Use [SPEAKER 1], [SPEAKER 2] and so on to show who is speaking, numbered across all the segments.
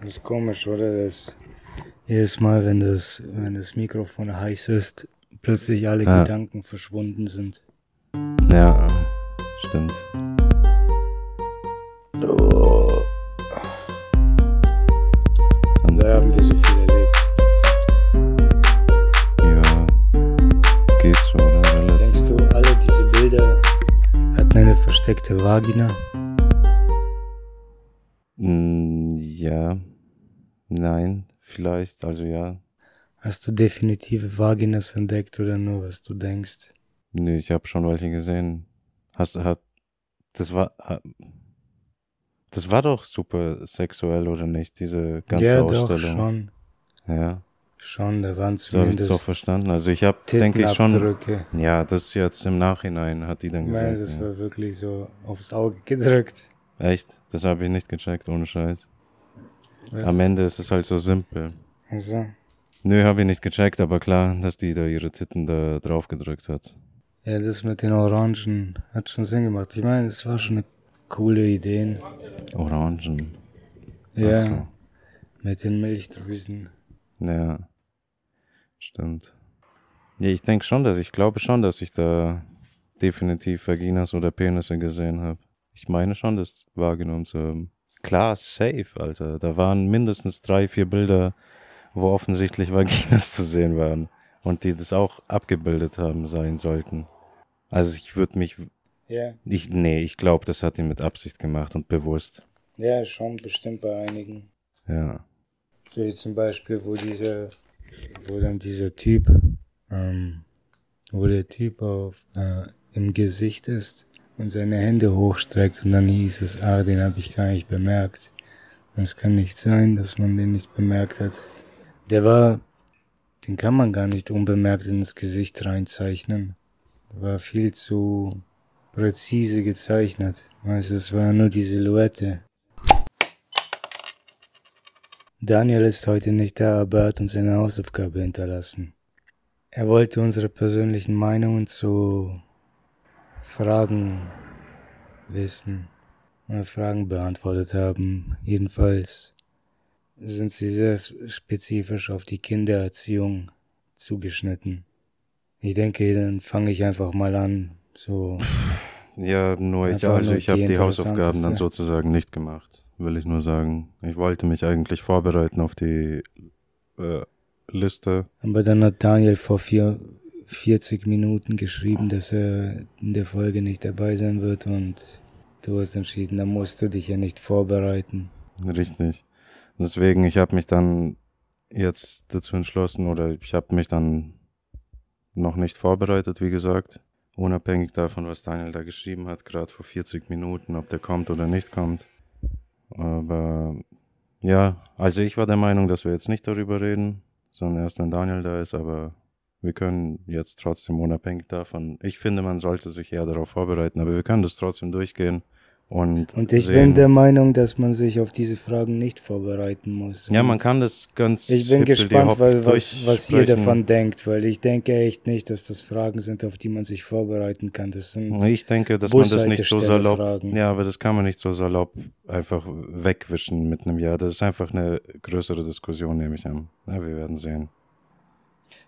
[SPEAKER 1] Das ist komisch, oder? Dass jedes Mal, wenn das, wenn das Mikrofon heiß ist, plötzlich alle
[SPEAKER 2] Ja.
[SPEAKER 1] Gedanken verschwunden sind.
[SPEAKER 2] Ja, stimmt.
[SPEAKER 1] Oh.
[SPEAKER 2] Und
[SPEAKER 1] Da haben wir so viel erlebt.
[SPEAKER 2] ja, geht so, oder? Relativ.
[SPEAKER 1] Denkst du, alle diese Bilder hatten eine versteckte Vagina?
[SPEAKER 2] Mm, ja, nein, vielleicht, also ja.
[SPEAKER 1] Hast du definitive Vaginas entdeckt oder nur, was du denkst?
[SPEAKER 2] Nö, ich habe schon welche gesehen. Hast du, hat, das war, das war doch super sexuell, oder nicht? Diese ganze
[SPEAKER 1] ja, doch,
[SPEAKER 2] Ausstellung.
[SPEAKER 1] schon.
[SPEAKER 2] Ja,
[SPEAKER 1] Schon, da waren
[SPEAKER 2] so habe ich auch
[SPEAKER 1] zumindest
[SPEAKER 2] verstanden. Also ich habe, denke ich schon, ja, das jetzt im Nachhinein hat die dann gesagt.
[SPEAKER 1] das
[SPEAKER 2] ja.
[SPEAKER 1] war wirklich so aufs Auge gedrückt.
[SPEAKER 2] Echt? Das habe ich nicht gecheckt, ohne Scheiß.
[SPEAKER 1] Was?
[SPEAKER 2] Am Ende ist es halt so simpel.
[SPEAKER 1] Also,
[SPEAKER 2] Nö, habe ich nicht gecheckt, aber klar, dass die da ihre Titten da drauf gedrückt hat.
[SPEAKER 1] ja, das mit den Orangen hat schon Sinn gemacht. Ich meine, es war schon eine coole Idee.
[SPEAKER 2] Orangen.
[SPEAKER 1] Ja,
[SPEAKER 2] so.
[SPEAKER 1] mit den Milchdrüsen.
[SPEAKER 2] Ja, stimmt. Ja, ich denke schon, dass ich glaube schon, dass ich da definitiv Vaginas oder Penisse gesehen habe. Ich meine schon, das wahrgenommen zu haben. Klar, safe, Alter. Da waren mindestens drei, vier Bilder, wo offensichtlich Vaginas zu sehen waren. Und die das auch abgebildet haben sein sollten. Also ich würde mich,
[SPEAKER 1] Ja,
[SPEAKER 2] ich, nee, ich glaube, das hat ihn mit Absicht gemacht und bewusst.
[SPEAKER 1] ja, schon bestimmt bei einigen.
[SPEAKER 2] Ja.
[SPEAKER 1] So wie zum Beispiel, wo dieser, wo dann dieser Typ, ähm, wo der Typ auf, äh, im Gesicht ist und seine Hände hochstreckt und dann hieß es, ah, den habe ich gar nicht bemerkt. Es kann nicht sein, dass man den nicht bemerkt hat. Der war, den kann man gar nicht unbemerkt ins Gesicht reinzeichnen. War viel zu präzise gezeichnet. Weißt du, es war nur die Silhouette. Daniel ist heute nicht da, aber er hat uns eine Hausaufgabe hinterlassen. Er wollte unsere persönlichen Meinungen zu Fragen wissen oder Fragen beantwortet haben. Jedenfalls sind sie sehr spezifisch auf die Kindererziehung zugeschnitten. Ich denke, dann fange ich einfach mal an. So,
[SPEAKER 2] Ja, nur ich, also
[SPEAKER 1] nur
[SPEAKER 2] ich habe
[SPEAKER 1] die
[SPEAKER 2] Hausaufgaben dann sozusagen nicht gemacht, will ich nur sagen. Ich wollte mich eigentlich vorbereiten auf die äh, Liste.
[SPEAKER 1] aber dann hat Daniel vor vier, 40 Minuten geschrieben, dass er in der Folge nicht dabei sein wird und du hast entschieden, da musst du dich ja nicht vorbereiten.
[SPEAKER 2] Richtig. Deswegen, ich habe mich dann jetzt dazu entschlossen oder ich habe mich dann noch nicht vorbereitet, wie gesagt. Unabhängig davon, was Daniel da geschrieben hat, gerade vor 40 Minuten, ob der kommt oder nicht kommt. Aber ja, also ich war der Meinung, dass wir jetzt nicht darüber reden, sondern erst wenn Daniel da ist, aber wir können jetzt trotzdem unabhängig davon. Ich finde, man sollte sich eher darauf vorbereiten, aber wir können das trotzdem durchgehen und
[SPEAKER 1] Und ich
[SPEAKER 2] sehen.
[SPEAKER 1] bin der Meinung, dass man sich auf diese Fragen nicht vorbereiten muss.
[SPEAKER 2] Ja, man kann das ganz.
[SPEAKER 1] Ich bin gespannt,
[SPEAKER 2] hopp
[SPEAKER 1] was, was, was ihr davon denkt, weil ich denke echt nicht, dass das Fragen sind, auf die man sich vorbereiten kann. Das sind
[SPEAKER 2] Ich denke, dass man das nicht so salopp.
[SPEAKER 1] Bushaltestelle-Fragen.
[SPEAKER 2] Ja, aber das kann man nicht so salopp einfach wegwischen mit einem Ja. Das ist einfach eine größere Diskussion, nehme ich an. Ja, wir werden sehen.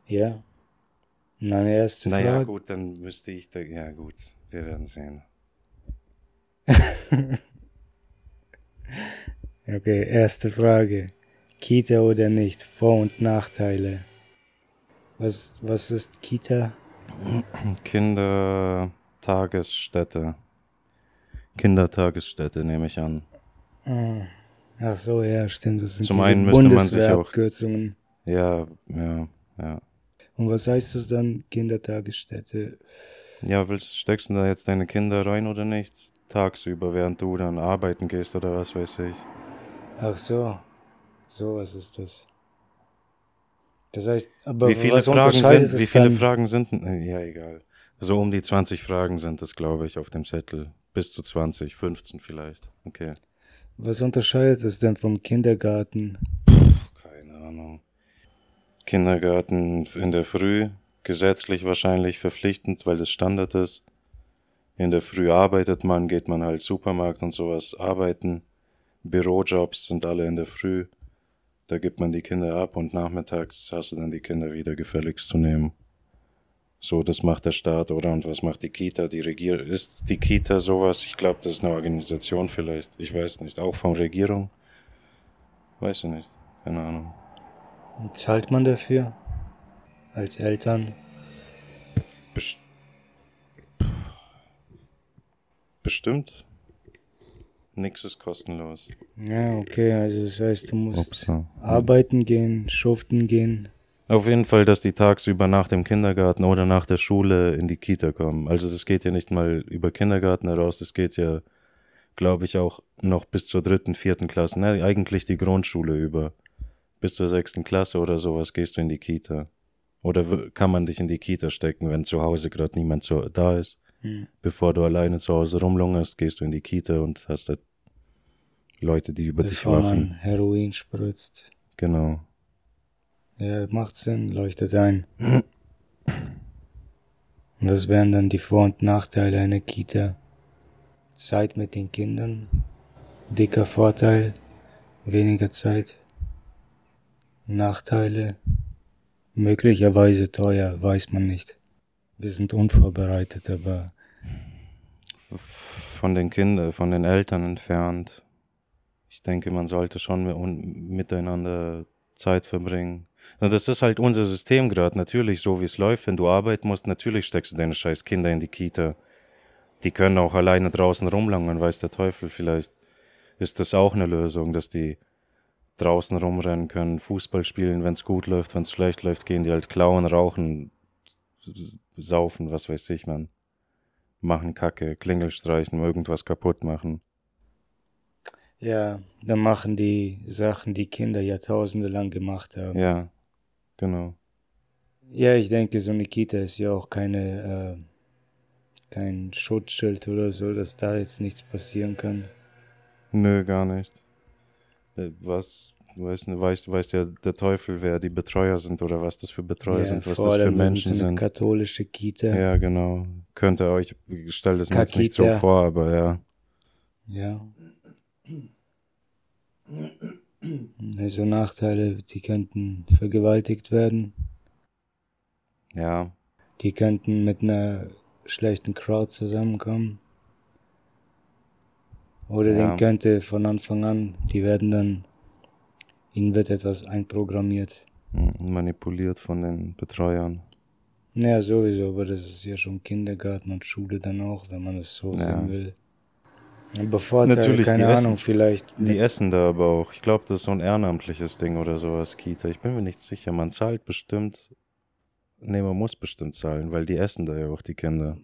[SPEAKER 1] Ja. Meine erste
[SPEAKER 2] Naja,
[SPEAKER 1] Frage.
[SPEAKER 2] gut, dann müsste ich da. Ja, gut, wir werden sehen.
[SPEAKER 1] Okay, erste Frage. Kita oder nicht? Vor- und Nachteile. Was, was ist Kita?
[SPEAKER 2] Kindertagesstätte. Kindertagesstätte, nehme ich an.
[SPEAKER 1] Ah, Ach so, ja, stimmt. Das sind
[SPEAKER 2] Zum
[SPEAKER 1] diese
[SPEAKER 2] einen müsste man sich auch-. Ja, ja, ja.
[SPEAKER 1] Und was heißt das dann, Kindertagesstätte?
[SPEAKER 2] Ja, willst, steckst du da jetzt deine Kinder rein oder nicht? Tagsüber, während du dann arbeiten gehst oder was weiß ich.
[SPEAKER 1] Ach so. So, was ist das? Das heißt, aber
[SPEAKER 2] wie viele
[SPEAKER 1] was
[SPEAKER 2] Fragen sind, wie viele
[SPEAKER 1] dann?
[SPEAKER 2] Fragen sind, denn- ja, egal. So um die 20 Fragen sind es, glaube ich, auf dem Zettel. Bis zu 20, 15 vielleicht. Okay.
[SPEAKER 1] Was unterscheidet es denn vom Kindergarten?
[SPEAKER 2] Keine Ahnung. Kindergarten in der Früh, gesetzlich wahrscheinlich verpflichtend, weil das Standard ist. In der Früh arbeitet man, geht man halt Supermarkt und sowas arbeiten. Bürojobs sind alle in der Früh. Da gibt man die Kinder ab und nachmittags hast du dann die Kinder wieder gefälligst zu nehmen. So, das macht der Staat, oder? Und was macht die Kita? Die Regierung. Ist die Kita sowas? Ich glaube, das ist eine Organisation vielleicht. Ich weiß nicht. Auch von Regierung? Weiß ich nicht. Keine Ahnung.
[SPEAKER 1] Und zahlt man dafür? Als Eltern?
[SPEAKER 2] Best Bestimmt. Nix ist kostenlos.
[SPEAKER 1] Ja, okay, also das heißt, du musst
[SPEAKER 2] Upsa.
[SPEAKER 1] arbeiten gehen, schuften gehen.
[SPEAKER 2] Auf jeden Fall, dass die tagsüber nach dem Kindergarten oder nach der Schule in die Kita kommen. Also das geht ja nicht mal über Kindergarten heraus, das geht ja, glaube ich, auch noch bis zur dritten, vierten Klasse. Ne, eigentlich die Grundschule über. Bis zur sechsten Klasse oder sowas gehst du in die Kita. Oder kann man dich in die Kita stecken, wenn zu Hause gerade niemand so da ist?
[SPEAKER 1] Hm.
[SPEAKER 2] Bevor du alleine zu Hause rumlungerst, gehst du in die Kita und hast da Leute, die über dich
[SPEAKER 1] Bevor man
[SPEAKER 2] wachen.
[SPEAKER 1] Heroin spritzt.
[SPEAKER 2] Genau.
[SPEAKER 1] Ja, macht Sinn, leuchtet ein. Und das wären dann die Vor- und Nachteile einer Kita. Zeit mit den Kindern. Dicker Vorteil. Weniger Zeit. Nachteile. Möglicherweise teuer, weiß man nicht. Wir sind unvorbereitet, aber
[SPEAKER 2] von den Kindern, von den Eltern entfernt. Ich denke, man sollte schon miteinander Zeit verbringen. Das ist halt unser System gerade. Natürlich, so wie es läuft, wenn du arbeiten musst, natürlich steckst du deine scheiß Kinder in die Kita. Die können auch alleine draußen rumlangern, weiß der Teufel. Vielleicht ist das auch eine Lösung, dass die draußen rumrennen können, Fußball spielen, wenn es gut läuft, wenn es schlecht läuft, gehen die halt klauen, rauchen, saufen, was weiß ich, man machen Kacke, Klingel streichen, irgendwas kaputt machen.
[SPEAKER 1] ja, dann machen die Sachen, die Kinder Jahrtausende lang gemacht haben.
[SPEAKER 2] Ja, genau.
[SPEAKER 1] Ja, ich denke, so eine Kita ist ja auch keine, äh, kein Schutzschild oder so, dass da jetzt nichts passieren kann.
[SPEAKER 2] Nö, gar nicht. Äh, Was, du weißt, weißt ja der Teufel, wer die Betreuer sind oder was das für Betreuer
[SPEAKER 1] ja,
[SPEAKER 2] sind, was das für Menschen
[SPEAKER 1] so eine
[SPEAKER 2] sind.
[SPEAKER 1] katholische Kita.
[SPEAKER 2] Ja, genau. Könnt ihr euch, ich stelle das mir jetzt nicht so vor, aber ja.
[SPEAKER 1] Ja. Also Nachteile, die könnten vergewaltigt werden,
[SPEAKER 2] Ja,
[SPEAKER 1] die könnten mit einer schlechten Crowd zusammenkommen. Oder
[SPEAKER 2] Ja.
[SPEAKER 1] denen könnte von Anfang an, die werden dann, ihnen wird etwas einprogrammiert.
[SPEAKER 2] m- manipuliert von den Betreuern.
[SPEAKER 1] Ja, sowieso, aber das ist ja schon Kindergarten und Schule dann auch, wenn man es so
[SPEAKER 2] Ja.
[SPEAKER 1] sehen will. Aber Vorteile,
[SPEAKER 2] Natürlich,
[SPEAKER 1] keine
[SPEAKER 2] die
[SPEAKER 1] Ahnung,
[SPEAKER 2] essen-
[SPEAKER 1] vielleicht.
[SPEAKER 2] Die essen da aber auch. Ich glaube, das ist so ein ehrenamtliches Ding oder sowas, Kita. Ich bin mir nicht sicher. Man zahlt bestimmt. Nee, man muss bestimmt zahlen, weil die essen da ja auch, die Kinder.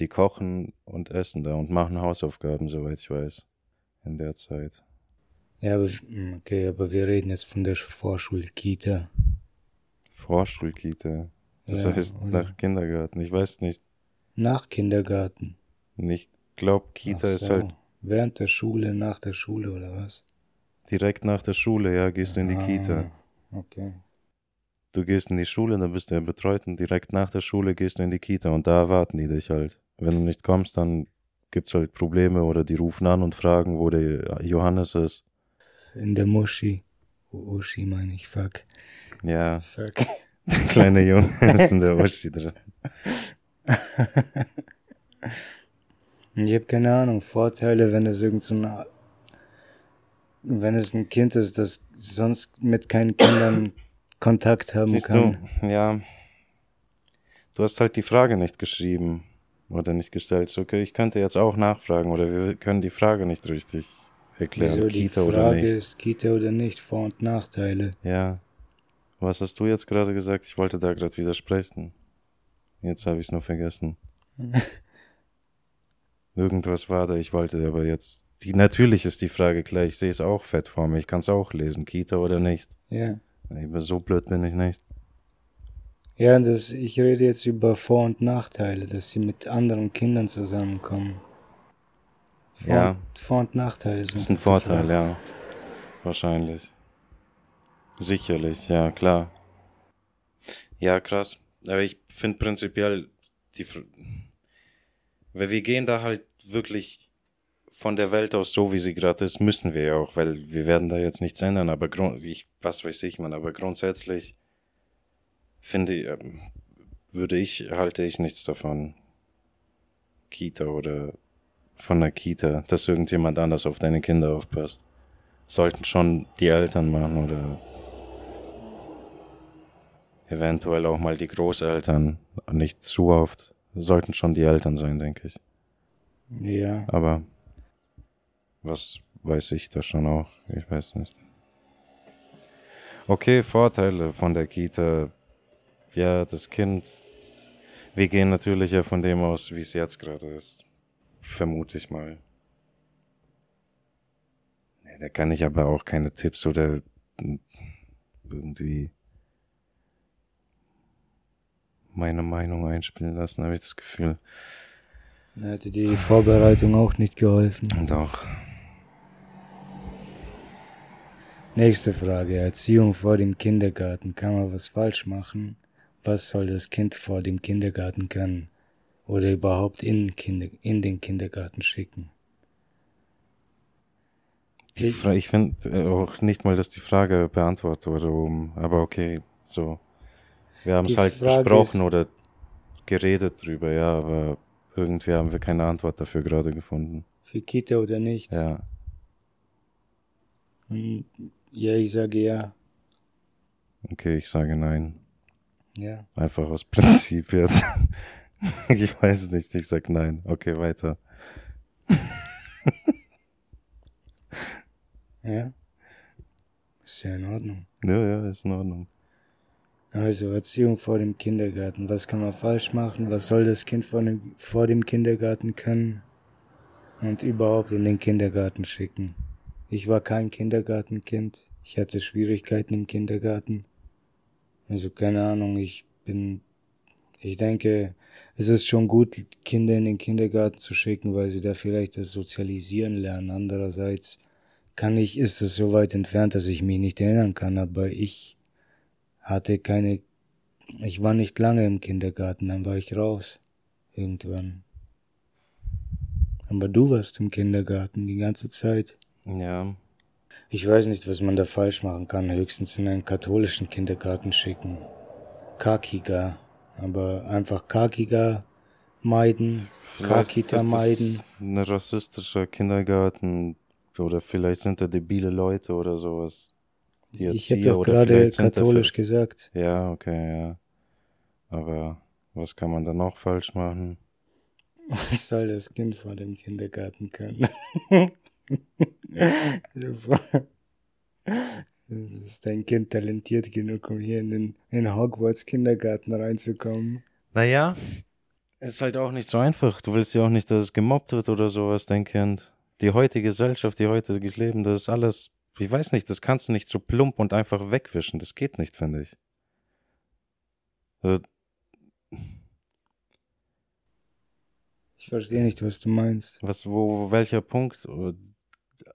[SPEAKER 2] Die kochen und essen da und machen Hausaufgaben, soweit ich weiß. In der Zeit.
[SPEAKER 1] Ja, aber, hm, okay, aber wir reden jetzt von der Vorschulkita.
[SPEAKER 2] Vorschulkita. Das
[SPEAKER 1] Ja,
[SPEAKER 2] heißt
[SPEAKER 1] oder?
[SPEAKER 2] nach Kindergarten. Ich weiß nicht.
[SPEAKER 1] Nach Kindergarten.
[SPEAKER 2] Ich glaube, Kita
[SPEAKER 1] Ach
[SPEAKER 2] ist
[SPEAKER 1] so.
[SPEAKER 2] halt
[SPEAKER 1] Während der Schule, nach der Schule oder was?
[SPEAKER 2] direkt nach der Schule, ja, gehst du in die
[SPEAKER 1] Ah,
[SPEAKER 2] Kita.
[SPEAKER 1] Okay.
[SPEAKER 2] Du gehst in die Schule, dann bist du ja betreut und direkt nach der Schule gehst du in die Kita und da erwarten die dich halt. Wenn du nicht kommst, dann gibt's halt Probleme oder die rufen an und fragen, wo der Johannes ist.
[SPEAKER 1] In der Muschi. U- Uschi meine ich, fuck.
[SPEAKER 2] Ja,
[SPEAKER 1] Fuck.
[SPEAKER 2] der kleine Junge ist in der Uschi drin.
[SPEAKER 1] Ich habe keine Ahnung, Vorteile, wenn es irgend so ein, wenn es ein Kind ist, das sonst mit keinen Kindern Kontakt haben
[SPEAKER 2] Siehst
[SPEAKER 1] kann.
[SPEAKER 2] du, ja. Du hast halt die Frage nicht geschrieben oder nicht gestellt. Okay, ich könnte jetzt auch nachfragen oder wir können die Frage nicht richtig erklären.
[SPEAKER 1] Wieso die
[SPEAKER 2] Kita
[SPEAKER 1] Frage
[SPEAKER 2] oder nicht.
[SPEAKER 1] ist, Kita oder nicht, Vor- und Nachteile.
[SPEAKER 2] Ja. Was hast du jetzt gerade gesagt? Ich wollte da gerade widersprechen. Jetzt habe ich es nur vergessen. Irgendwas war da, ich wollte aber jetzt. Die, natürlich ist die Frage klar, ich sehe es auch fett vor mir, ich kann es auch lesen, Kita oder nicht.
[SPEAKER 1] Ja.
[SPEAKER 2] Aber so blöd bin ich nicht.
[SPEAKER 1] Ja, das, ich rede jetzt über Vor- und Nachteile, dass sie mit anderen Kindern zusammenkommen. Vor-
[SPEAKER 2] Ja.
[SPEAKER 1] Vor- und Nachteile sind
[SPEAKER 2] Das ist ein Vorteil, ja. Wahrscheinlich. Sicherlich, ja, klar. Ja, krass. Aber ich finde prinzipiell, die, Fr- weil wir gehen da halt wirklich von der Welt aus, so wie sie gerade ist, müssen wir ja auch, weil wir werden da jetzt nichts ändern, aber grund, ich, was weiß ich, man, aber grundsätzlich finde ich, ähm, würde ich, halte ich nichts davon, Kita oder von der Kita, dass irgendjemand anders auf deine Kinder aufpasst. Sollten schon die Eltern machen oder eventuell auch mal die Großeltern, nicht zu oft, sollten schon die Eltern sein, denke ich.
[SPEAKER 1] Ja.
[SPEAKER 2] Aber was weiß ich da schon auch? Ich weiß nicht. Okay, Vorteile von der Kita. Ja, das Kind. Wir gehen natürlich ja von dem aus, wie es jetzt gerade ist. Vermute ich mal. Da kann ich aber auch keine Tipps oder irgendwie meine Meinung einspielen lassen, habe ich das Gefühl.
[SPEAKER 1] Da hätte die Vorbereitung auch nicht geholfen.
[SPEAKER 2] Doch.
[SPEAKER 1] Nächste Frage. Erziehung vor dem Kindergarten. Kann man was falsch machen? Was soll das Kind vor dem Kindergarten können? Oder überhaupt in, Kinder, in den Kindergarten schicken?
[SPEAKER 2] Die ich, ich finde äh, auch nicht mal, dass die Frage beantwortet wurde, um, aber okay, so. Wir haben es halt Frage besprochen oder geredet drüber, ja, aber irgendwie haben wir keine Antwort dafür gerade gefunden.
[SPEAKER 1] Für Kita oder nicht?
[SPEAKER 2] Ja.
[SPEAKER 1] Hm, ja, ich sage ja.
[SPEAKER 2] Okay, ich sage nein.
[SPEAKER 1] Ja.
[SPEAKER 2] Einfach aus Prinzip jetzt. ich weiß es nicht, ich sage nein. Okay, weiter.
[SPEAKER 1] ja. Ist ja in Ordnung.
[SPEAKER 2] Ja, ja, ist in Ordnung.
[SPEAKER 1] Also Erziehung vor dem Kindergarten. Was kann man falsch machen? Was soll das Kind vor dem, vor dem Kindergarten können? Und überhaupt in den Kindergarten schicken. Ich war kein Kindergartenkind. Ich hatte Schwierigkeiten im Kindergarten. Also keine Ahnung, ich bin, ich denke, es ist schon gut, Kinder in den Kindergarten zu schicken, weil sie da vielleicht das Sozialisieren lernen. Andererseits kann ich, ist es so weit entfernt, dass ich mich nicht erinnern kann, aber ich hatte keine, ich war nicht lange im Kindergarten, dann war ich raus. Irgendwann. Aber du warst im Kindergarten die ganze Zeit.
[SPEAKER 2] Ja.
[SPEAKER 1] Ich weiß nicht, was man da falsch machen kann. Höchstens in einen katholischen Kindergarten schicken. Kakiga. Aber einfach Kakiga meiden. Kakita meiden.
[SPEAKER 2] Ein rassistischer Kindergarten. Oder vielleicht sind da debile Leute oder sowas
[SPEAKER 1] die Ich habe doch gerade katholisch gesagt.
[SPEAKER 2] Ja, okay, ja. Aber was kann man da noch falsch machen?
[SPEAKER 1] Was soll das Kind vor dem Kindergarten können? ist dein Kind talentiert genug, um hier in den in Hogwarts Kindergarten reinzukommen?
[SPEAKER 2] Naja, ist halt auch nicht so einfach. Du willst ja auch nicht, dass es gemobbt wird oder sowas, dein Kind. Die heutige Gesellschaft, die heutige Leben, das ist alles ich weiß nicht, das kannst du nicht so plump und einfach wegwischen. Das geht nicht, finde ich. Also,
[SPEAKER 1] ich verstehe nicht, was du meinst.
[SPEAKER 2] Was, wo, welcher Punkt?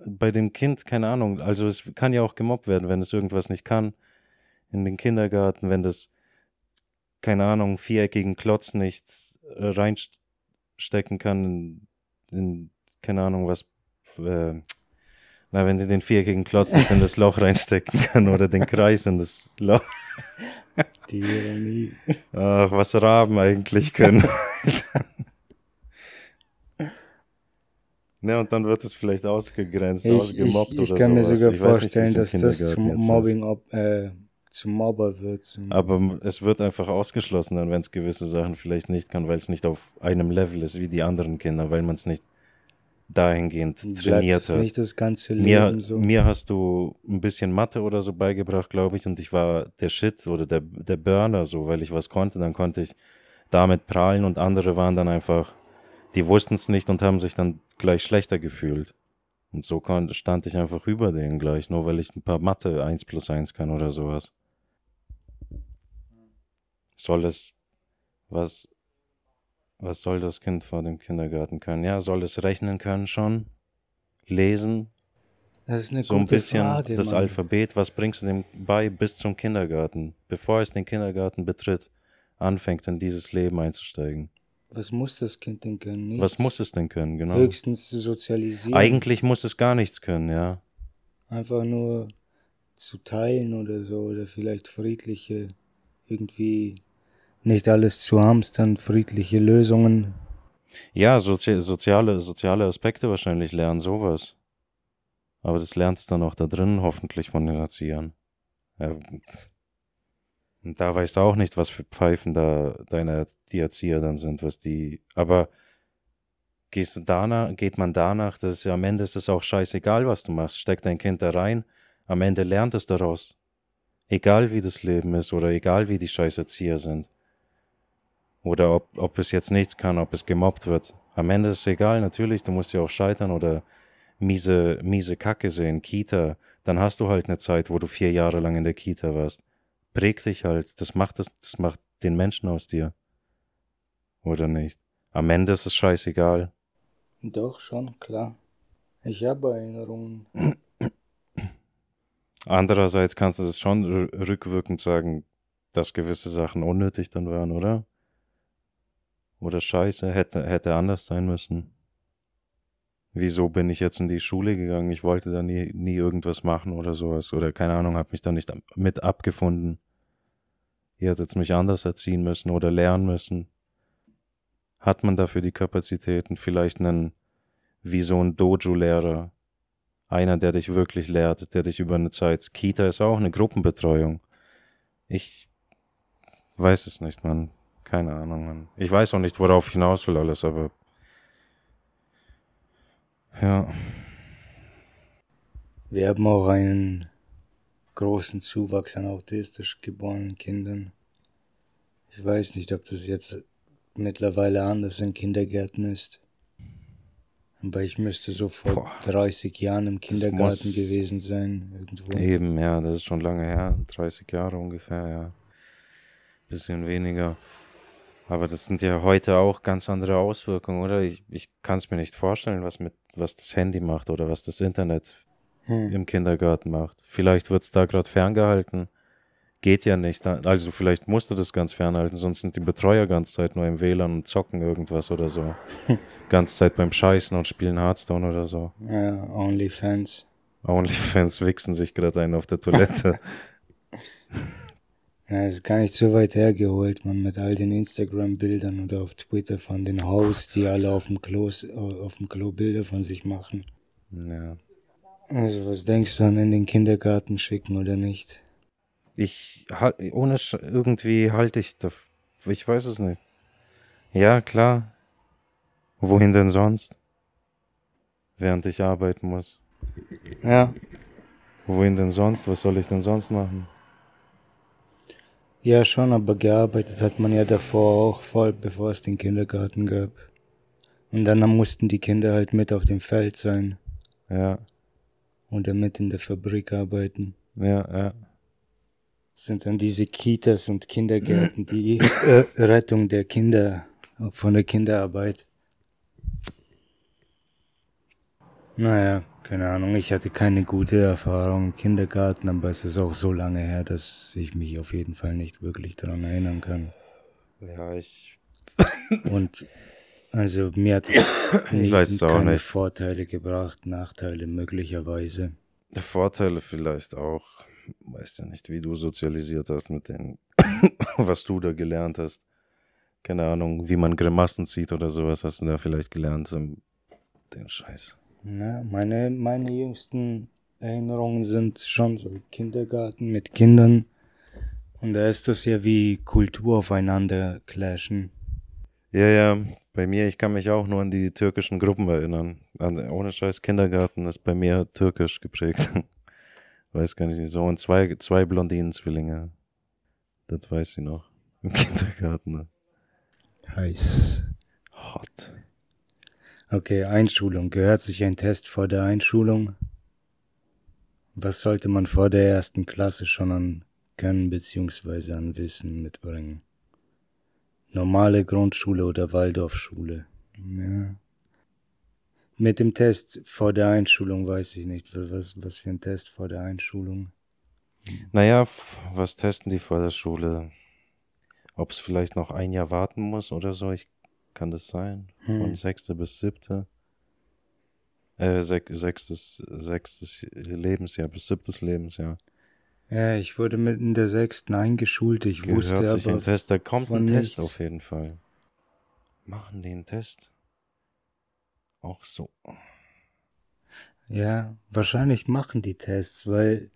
[SPEAKER 2] Bei dem Kind, keine Ahnung. Also es kann ja auch gemobbt werden, wenn es irgendwas nicht kann. In den Kindergarten, wenn das, keine Ahnung, viereckigen Klotz nicht äh, reinstecken kann in, in keine Ahnung, was, äh, na, wenn du den viereckigen Klotz nicht in das Loch reinstecken kann oder den Kreis in das Loch.
[SPEAKER 1] Die Ironie.
[SPEAKER 2] Ach, was Raben eigentlich können. Ne, und dann wird es vielleicht ausgegrenzt, ich, ausgemobbt
[SPEAKER 1] ich, ich
[SPEAKER 2] oder
[SPEAKER 1] kann mir sogar ich vorstellen, nicht, dass das zum Mobbing, ob, äh, zum Mobber wird. Zum
[SPEAKER 2] Aber es wird einfach ausgeschlossen, dann, wenn es gewisse Sachen vielleicht nicht kann, weil es nicht auf einem Level ist wie die anderen Kinder, weil man es nicht dahingehend trainiert
[SPEAKER 1] hat. nicht das ganze
[SPEAKER 2] Leben mir, so. Mir hast du ein bisschen Mathe oder so beigebracht, glaube ich, und ich war der Shit oder der, der Burner so, weil ich was konnte, dann konnte ich damit prahlen und andere waren dann einfach, die wussten es nicht und haben sich dann gleich schlechter gefühlt. Und so stand ich einfach über denen gleich, nur weil ich ein paar Mathe 1 plus 1 kann oder sowas. Soll es was was soll das Kind vor dem Kindergarten können? Ja, soll es rechnen können schon? Lesen?
[SPEAKER 1] Das ist eine
[SPEAKER 2] so
[SPEAKER 1] ein
[SPEAKER 2] bisschen
[SPEAKER 1] Frage,
[SPEAKER 2] das
[SPEAKER 1] Mann.
[SPEAKER 2] Alphabet, was bringst du dem bei bis zum Kindergarten, bevor es den Kindergarten betritt, anfängt in dieses Leben einzusteigen?
[SPEAKER 1] Was muss das Kind denn können? Nichts.
[SPEAKER 2] Was muss es denn können, genau?
[SPEAKER 1] Höchstens sozialisieren.
[SPEAKER 2] Eigentlich muss es gar nichts können, ja.
[SPEAKER 1] Einfach nur zu teilen oder so, oder vielleicht friedliche, irgendwie nicht alles zu hamstern, friedliche Lösungen.
[SPEAKER 2] Ja, sozi soziale, soziale Aspekte wahrscheinlich lernen, sowas. Aber das lernt es dann auch da drin, hoffentlich von den Erziehern. Ja. Und da weißt du auch nicht, was für Pfeifen da deine, die Erzieher dann sind, was die, aber gehst du danach, geht man danach, das ist am Ende ist es auch scheißegal, was du machst. Steck dein Kind da rein, am Ende lernt es daraus. Egal wie das Leben ist oder egal wie die scheiß Erzieher sind. Oder ob, ob es jetzt nichts kann, ob es gemobbt wird. Am Ende ist es egal, natürlich, du musst ja auch scheitern oder miese, miese Kacke sehen, Kita, dann hast du halt eine Zeit, wo du vier Jahre lang in der Kita warst. Präg dich halt, das macht das, das macht den Menschen aus dir. Oder nicht? Am Ende ist es scheißegal.
[SPEAKER 1] Doch, schon, klar. Ich habe Erinnerungen.
[SPEAKER 2] Andererseits kannst du es schon rückwirkend sagen, dass gewisse Sachen unnötig dann waren, oder? Oder scheiße, hätte, hätte anders sein müssen. Wieso bin ich jetzt in die Schule gegangen? Ich wollte da nie, nie irgendwas machen oder sowas. Oder keine Ahnung, habe mich da nicht mit abgefunden. Ihr hättet mich anders erziehen müssen oder lernen müssen. Hat man dafür die Kapazitäten? Vielleicht einen, wie so ein Dojo-Lehrer. Einer, der dich wirklich lehrt, der dich über eine Zeit. Kita ist auch eine Gruppenbetreuung. Ich weiß es nicht, Mann. Keine Ahnung, Mann. Ich weiß auch nicht, worauf ich hinaus will alles, aber. Ja.
[SPEAKER 1] Wir haben auch einen großen Zuwachs an autistisch geborenen Kindern. Ich weiß nicht, ob das jetzt mittlerweile anders in Kindergärten ist. Aber ich müsste so vor Boah, 30 Jahren im Kindergarten gewesen sein. Irgendwo.
[SPEAKER 2] Eben, ja, das ist schon lange her. 30 Jahre ungefähr, ja. Bisschen weniger. Aber das sind ja heute auch ganz andere Auswirkungen, oder? Ich, ich kann es mir nicht vorstellen, was mit was das Handy macht oder was das Internet hm. im Kindergarten macht. Vielleicht wird es da gerade ferngehalten. Geht ja nicht. Also vielleicht musst du das ganz fernhalten, sonst sind die Betreuer ganz Zeit nur im WLAN und zocken irgendwas oder so. ganz Zeit beim Scheißen und spielen Hearthstone oder so.
[SPEAKER 1] Ja, Onlyfans.
[SPEAKER 2] Onlyfans wichsen sich gerade ein auf der Toilette.
[SPEAKER 1] Ja, ist gar nicht so weit hergeholt, man, mit all den Instagram-Bildern oder auf Twitter von den Hosts, die alle auf dem Klo, auf dem Klo Bilder von sich machen.
[SPEAKER 2] Ja.
[SPEAKER 1] Also, was denkst du dann in den Kindergarten schicken oder nicht?
[SPEAKER 2] Ich, ohne, Sch irgendwie halte ich, da, ich weiß es nicht. Ja, klar. Wohin denn sonst? Während ich arbeiten muss.
[SPEAKER 1] Ja.
[SPEAKER 2] Wohin denn sonst? Was soll ich denn sonst machen?
[SPEAKER 1] Ja, schon, aber gearbeitet hat man ja davor auch voll, bevor es den Kindergarten gab. Und dann mussten die Kinder halt mit auf dem Feld sein.
[SPEAKER 2] Ja.
[SPEAKER 1] Oder mit in der Fabrik arbeiten.
[SPEAKER 2] Ja, ja.
[SPEAKER 1] Sind dann diese Kitas und Kindergärten, die äh, Rettung der Kinder, von der Kinderarbeit. Naja, keine Ahnung, ich hatte keine gute Erfahrung im Kindergarten, aber es ist auch so lange her, dass ich mich auf jeden Fall nicht wirklich daran erinnern kann.
[SPEAKER 2] Ja, ich.
[SPEAKER 1] Und also mir hat es nie, keine nicht. Vorteile gebracht, Nachteile möglicherweise.
[SPEAKER 2] Vorteile vielleicht auch. Weißt ja nicht, wie du sozialisiert hast mit dem, was du da gelernt hast. Keine Ahnung, wie man Grimassen zieht oder sowas hast du da vielleicht gelernt. Den Scheiß.
[SPEAKER 1] Ja, meine, meine jüngsten Erinnerungen sind schon so Kindergarten mit Kindern. Und da ist das ja wie Kultur aufeinander clashen.
[SPEAKER 2] Ja, ja, bei mir, ich kann mich auch nur an die türkischen Gruppen erinnern. An, ohne Scheiß Kindergarten ist bei mir türkisch geprägt. weiß gar nicht so. Und zwei, zwei Blondinen-Zwillinge. Das weiß ich noch. Im Kindergarten. Ne?
[SPEAKER 1] Heiß.
[SPEAKER 2] Hot.
[SPEAKER 1] Okay, Einschulung. Gehört sich ein Test vor der Einschulung? Was sollte man vor der ersten Klasse schon an Können bzw. an Wissen mitbringen? Normale Grundschule oder Waldorfschule? Ja. Mit dem Test vor der Einschulung weiß ich nicht. Was, was für ein Test vor der Einschulung?
[SPEAKER 2] Naja, was testen die vor der Schule? Ob es vielleicht noch ein Jahr warten muss oder so? Ich kann das sein? Hm. Von sechste bis siebte. Äh, sech, sechstes, sechstes Lebensjahr bis siebtes Lebensjahr.
[SPEAKER 1] Ja, ich wurde mit in der sechsten eingeschult. Ich Gehört wusste
[SPEAKER 2] sich aber. Test. Da kommt ein Test nichts. auf jeden Fall. Machen den Test. Auch so.
[SPEAKER 1] Ja, wahrscheinlich machen die Tests, weil,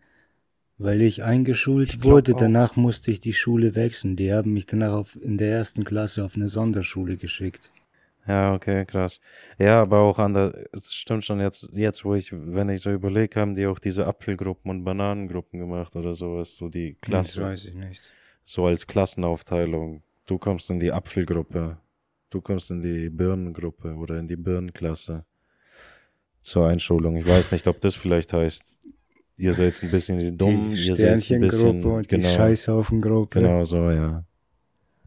[SPEAKER 1] weil ich eingeschult ich wurde. Danach musste ich die Schule wechseln. Die haben mich danach auf, in der ersten Klasse auf eine Sonderschule geschickt.
[SPEAKER 2] Ja, okay, krass. Ja, aber auch an der, es stimmt schon jetzt, jetzt, wo ich, wenn ich so überlege, haben die auch diese Apfelgruppen und Bananengruppen gemacht oder sowas, so die Klasse.
[SPEAKER 1] Das weiß ich nicht.
[SPEAKER 2] So als Klassenaufteilung. Du kommst in die Apfelgruppe, du kommst in die Birnengruppe oder in die Birnenklasse zur Einschulung. Ich weiß nicht, ob das vielleicht heißt, ihr seid ein bisschen dumm,
[SPEAKER 1] die
[SPEAKER 2] ihr seid ein bisschen,
[SPEAKER 1] und genau, die Scheißhaufengruppe.
[SPEAKER 2] Genau so, ja.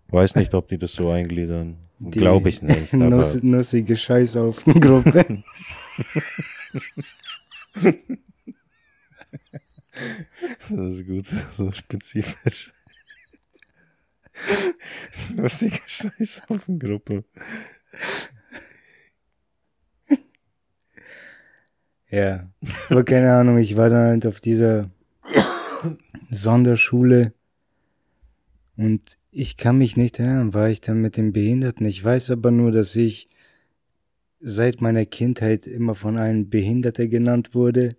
[SPEAKER 2] Weiß nicht, ob die das so eingliedern. Glaube ich nicht.
[SPEAKER 1] Nuss, nussige Scheißhaufengruppe.
[SPEAKER 2] das ist gut, so spezifisch. Nussige Scheißhaufengruppe.
[SPEAKER 1] Ja, aber keine Ahnung, ich war dann halt auf dieser Sonderschule und ich kann mich nicht erinnern, war ich dann mit den Behinderten. Ich weiß aber nur, dass ich seit meiner Kindheit immer von allen Behinderter genannt wurde.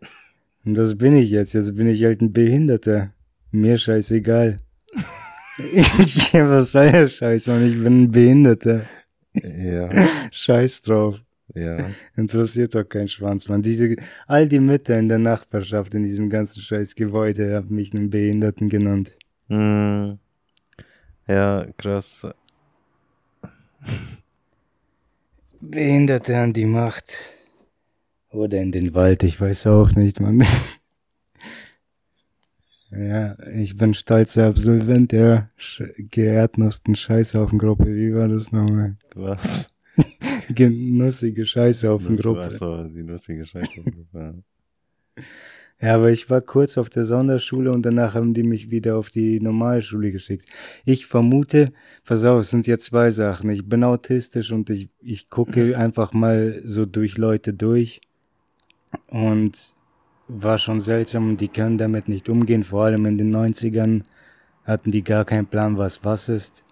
[SPEAKER 1] Und das bin ich jetzt. Jetzt bin ich halt ein Behinderter. Mir scheißegal. ich, was soll der Scheiß, Mann? Ich bin ein Behinderter.
[SPEAKER 2] Ja.
[SPEAKER 1] Scheiß drauf.
[SPEAKER 2] Ja.
[SPEAKER 1] Interessiert doch kein Schwanz, Mann. Diese, all die Mütter in der Nachbarschaft, in diesem ganzen scheiß Gebäude, haben mich einen Behinderten genannt.
[SPEAKER 2] Hm. Ja, krass.
[SPEAKER 1] Behinderte an die Macht. Oder in den Wald, ich weiß auch nicht, Mann. ja, ich bin stolzer Absolvent der geerdnusten Scheißhaufengruppe. Wie war das nochmal?
[SPEAKER 2] Was?
[SPEAKER 1] Genussige Scheißhaufengruppe.
[SPEAKER 2] Achso, die nussige Scheißhaufengruppe.
[SPEAKER 1] Ja, aber ich war kurz auf der Sonderschule und danach haben die mich wieder auf die Normalschule geschickt. Ich vermute, pass auf, es sind jetzt zwei Sachen. Ich bin autistisch und ich, ich gucke mhm. einfach mal so durch Leute durch und war schon seltsam die können damit nicht umgehen. Vor allem in den 90ern hatten die gar keinen Plan, was was ist.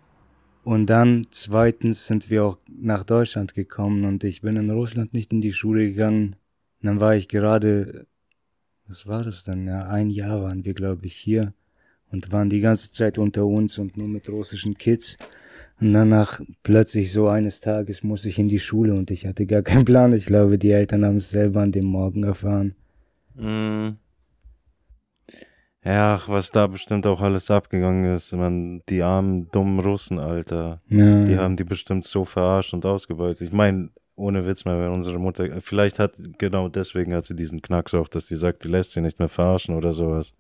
[SPEAKER 1] Und dann zweitens sind wir auch nach Deutschland gekommen und ich bin in Russland nicht in die Schule gegangen. Und dann war ich gerade was war das dann? Ja, ein Jahr waren wir, glaube ich, hier und waren die ganze Zeit unter uns und nur mit russischen Kids. Und danach plötzlich so eines Tages muss ich in die Schule und ich hatte gar keinen Plan. Ich glaube, die Eltern haben es selber an dem Morgen erfahren.
[SPEAKER 2] Mm. Ja, was da bestimmt auch alles abgegangen ist. Man, die armen, dummen Russen, Alter. Ja. Die haben die bestimmt so verarscht und ausgebeutet. Ich meine, ohne Witz mehr, wenn unsere Mutter, vielleicht hat, genau deswegen hat sie diesen Knacks auch, dass die sagt, die lässt sie nicht mehr verarschen oder sowas.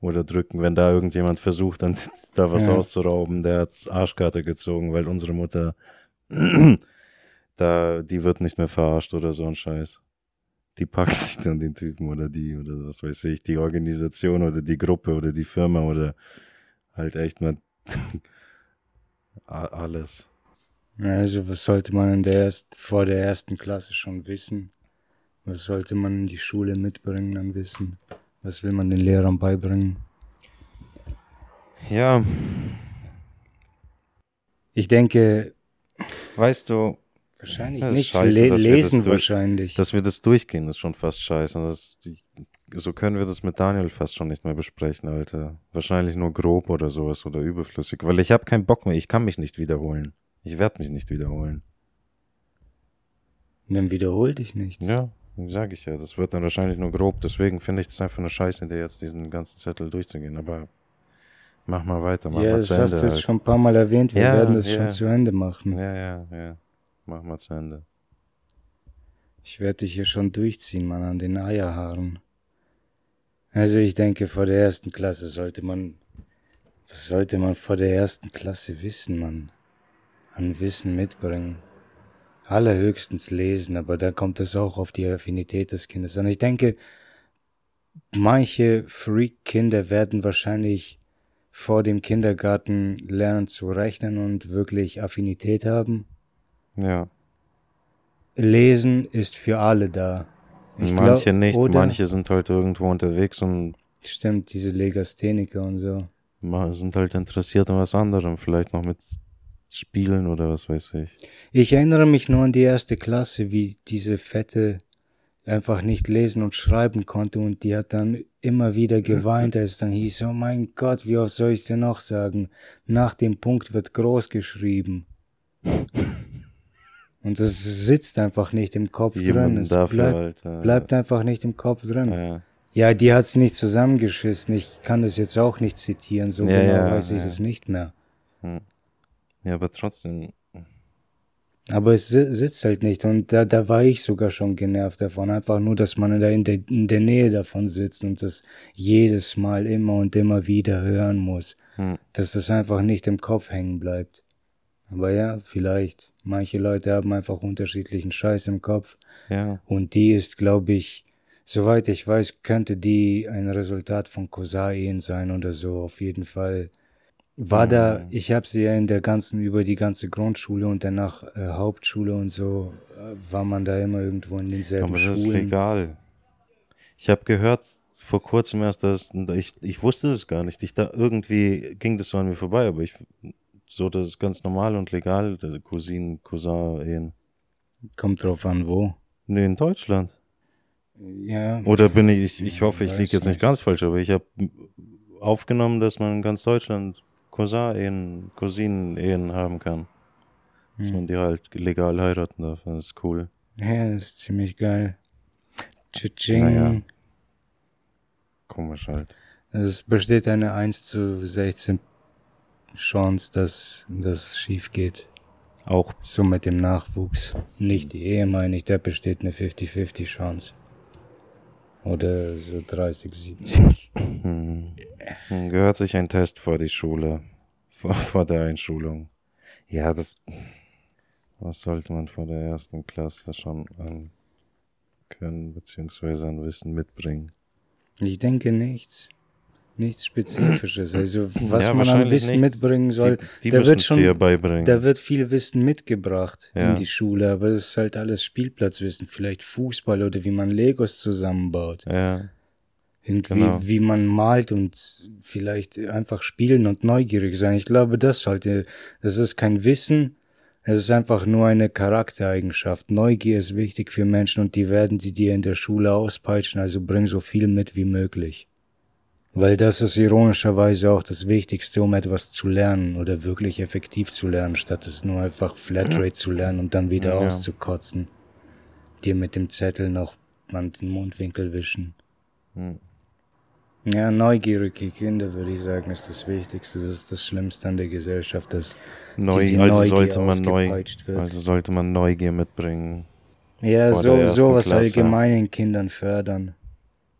[SPEAKER 2] Oder drücken, wenn da irgendjemand versucht, dann da was ja. auszurauben, der hat Arschkarte gezogen, weil unsere Mutter, da, die wird nicht mehr verarscht oder so ein Scheiß. Die packt sich dann den Typen oder die oder was weiß ich, die Organisation oder die Gruppe oder die Firma oder halt echt mal alles.
[SPEAKER 1] Also, was sollte man in der ersten, vor der ersten Klasse schon wissen? Was sollte man in die Schule mitbringen an Wissen? Was will man den Lehrern beibringen?
[SPEAKER 2] Ja.
[SPEAKER 1] Ich denke.
[SPEAKER 2] Weißt du.
[SPEAKER 1] Wahrscheinlich nichts. Scheiße, Le lesen
[SPEAKER 2] durch,
[SPEAKER 1] wahrscheinlich.
[SPEAKER 2] Dass wir das durchgehen, ist schon fast scheiße. Das, die, so können wir das mit Daniel fast schon nicht mehr besprechen, Alter. Wahrscheinlich nur grob oder sowas oder überflüssig. Weil ich habe keinen Bock mehr. Ich kann mich nicht wiederholen. Ich werde mich nicht wiederholen.
[SPEAKER 1] Dann wiederhol dich nicht.
[SPEAKER 2] Ja, sage ich ja. Das wird dann wahrscheinlich nur grob. Deswegen finde ich es einfach eine Scheiße, dir jetzt diesen ganzen Zettel durchzugehen. Aber mach mal weiter, mach
[SPEAKER 1] ja,
[SPEAKER 2] mal
[SPEAKER 1] Ende. Das hast du halt. schon ein paar Mal erwähnt. Wir ja, werden das ja. schon zu Ende machen.
[SPEAKER 2] Ja, ja, ja. Mach mal zu Ende.
[SPEAKER 1] Ich werde dich hier schon durchziehen, Mann, an den Eierhaaren. Also ich denke, vor der ersten Klasse sollte man, was sollte man vor der ersten Klasse wissen, Mann? An Wissen mitbringen. Allerhöchstens lesen, aber da kommt es auch auf die Affinität des Kindes an. Ich denke, manche Freak-Kinder werden wahrscheinlich vor dem Kindergarten lernen zu rechnen und wirklich Affinität haben.
[SPEAKER 2] Ja.
[SPEAKER 1] Lesen ist für alle da. Ich
[SPEAKER 2] manche
[SPEAKER 1] glaub,
[SPEAKER 2] nicht, manche sind halt irgendwo unterwegs und
[SPEAKER 1] Stimmt, diese Legastheniker und so.
[SPEAKER 2] sind halt interessiert an was anderem, vielleicht noch mit Spielen oder was weiß ich.
[SPEAKER 1] Ich erinnere mich nur an die erste Klasse, wie diese Fette einfach nicht lesen und schreiben konnte und die hat dann immer wieder geweint, als es dann hieß, oh mein Gott, wie oft soll ich dir noch sagen? Nach dem Punkt wird groß geschrieben. Und das sitzt einfach nicht im Kopf drin.
[SPEAKER 2] Jemanden
[SPEAKER 1] Es
[SPEAKER 2] dafür
[SPEAKER 1] bleibt,
[SPEAKER 2] äh,
[SPEAKER 1] bleibt einfach nicht im Kopf drin.
[SPEAKER 2] ja.
[SPEAKER 1] Ja, die hat's nicht zusammengeschissen. Ich kann das jetzt auch nicht zitieren, so
[SPEAKER 2] Ja,
[SPEAKER 1] genau weiß ich das nicht mehr.
[SPEAKER 2] Ja, aber trotzdem,
[SPEAKER 1] Aber es si- sitzt halt nicht und da, da war ich sogar schon genervt davon. Einfach nur, dass man da in der, in der Nähe davon sitzt und das jedes Mal immer und immer wieder hören muss.
[SPEAKER 2] Hm.
[SPEAKER 1] Dass das einfach nicht im Kopf hängen bleibt. Aber ja, vielleicht. Manche Leute haben einfach unterschiedlichen Scheiß im Kopf.
[SPEAKER 2] ja,
[SPEAKER 1] Und die ist, glaube ich, soweit ich weiß, könnte die ein Resultat von Cousin-Ehen sein oder so. Auf jeden Fall war da,
[SPEAKER 2] Mhm.
[SPEAKER 1] ich habe sie ja in der ganzen, über die ganze Grundschule und danach äh, Hauptschule und so, äh, war man da immer irgendwo in denselben
[SPEAKER 2] aber das ist
[SPEAKER 1] Schulen.
[SPEAKER 2] legal. Ich habe gehört vor kurzem erst, dass ich, ich wusste das gar nicht. Ich da irgendwie ging das so an mir vorbei, aber ich so das ist ganz normal und legal, der Cousinen, Cousin-Ehen.
[SPEAKER 1] Kommt drauf an, wo.
[SPEAKER 2] Nee, in Deutschland.
[SPEAKER 1] Ja,
[SPEAKER 2] Oder bin ich, ich, ich hoffe, ich liege jetzt nicht
[SPEAKER 1] nicht.
[SPEAKER 2] ganz falsch, aber ich habe aufgenommen, dass man in ganz Deutschland Cousin-Ehen, Cousinen-Ehen haben kann. Dass
[SPEAKER 1] Hm.
[SPEAKER 2] man die halt legal heiraten darf. Das ist cool.
[SPEAKER 1] ja, das ist ziemlich geil. Tsching.
[SPEAKER 2] Naja. Komisch halt.
[SPEAKER 1] Es besteht eine 1 zu 16 Chance, dass das schief geht.
[SPEAKER 2] Auch
[SPEAKER 1] So mit dem Nachwuchs. Nicht die Ehe, meine ich, da besteht eine 50-50 Chance. Oder so 30, 70.
[SPEAKER 2] gehört sich ein Test vor die Schule. Vor, vor der Einschulung. Ja, das. Was sollte man vor der ersten Klasse schon an können, beziehungsweise an Wissen mitbringen?
[SPEAKER 1] Ich denke nichts. Nichts Spezifisches. Also, was
[SPEAKER 2] Ja,
[SPEAKER 1] man an Wissen
[SPEAKER 2] nichts.
[SPEAKER 1] mitbringen soll,
[SPEAKER 2] die die
[SPEAKER 1] da wird schon- da wird viel Wissen mitgebracht
[SPEAKER 2] Ja.
[SPEAKER 1] in die Schule, aber es ist halt alles Spielplatzwissen. Vielleicht Fußball oder wie man Legos zusammenbaut.
[SPEAKER 2] ja,
[SPEAKER 1] Irgendwie,
[SPEAKER 2] Genau.
[SPEAKER 1] wie man malt und vielleicht einfach spielen und neugierig sein. Ich glaube, das sollte, das ist kein Wissen, es ist einfach nur eine Charaktereigenschaft. Neugier ist wichtig für Menschen und die werden sie dir in der Schule auspeitschen, also bring so viel mit wie möglich. Weil das ist ironischerweise auch das Wichtigste, um etwas zu lernen oder wirklich effektiv zu lernen, statt es nur einfach Flatrate zu lernen und dann wieder
[SPEAKER 2] Ja.
[SPEAKER 1] auszukotzen. Dir mit dem Zettel noch an den Mundwinkel wischen.
[SPEAKER 2] Hm.
[SPEAKER 1] Ja, neugierige Kinder, würde ich sagen, ist das Wichtigste. Das ist das Schlimmste an der Gesellschaft, dass
[SPEAKER 2] Neu,
[SPEAKER 1] die
[SPEAKER 2] also
[SPEAKER 1] Neugier
[SPEAKER 2] sollte man neu,
[SPEAKER 1] wird.
[SPEAKER 2] also sollte man Neugier mitbringen.
[SPEAKER 1] ja, so, sowas
[SPEAKER 2] Klasse.
[SPEAKER 1] allgemein in Kindern fördern.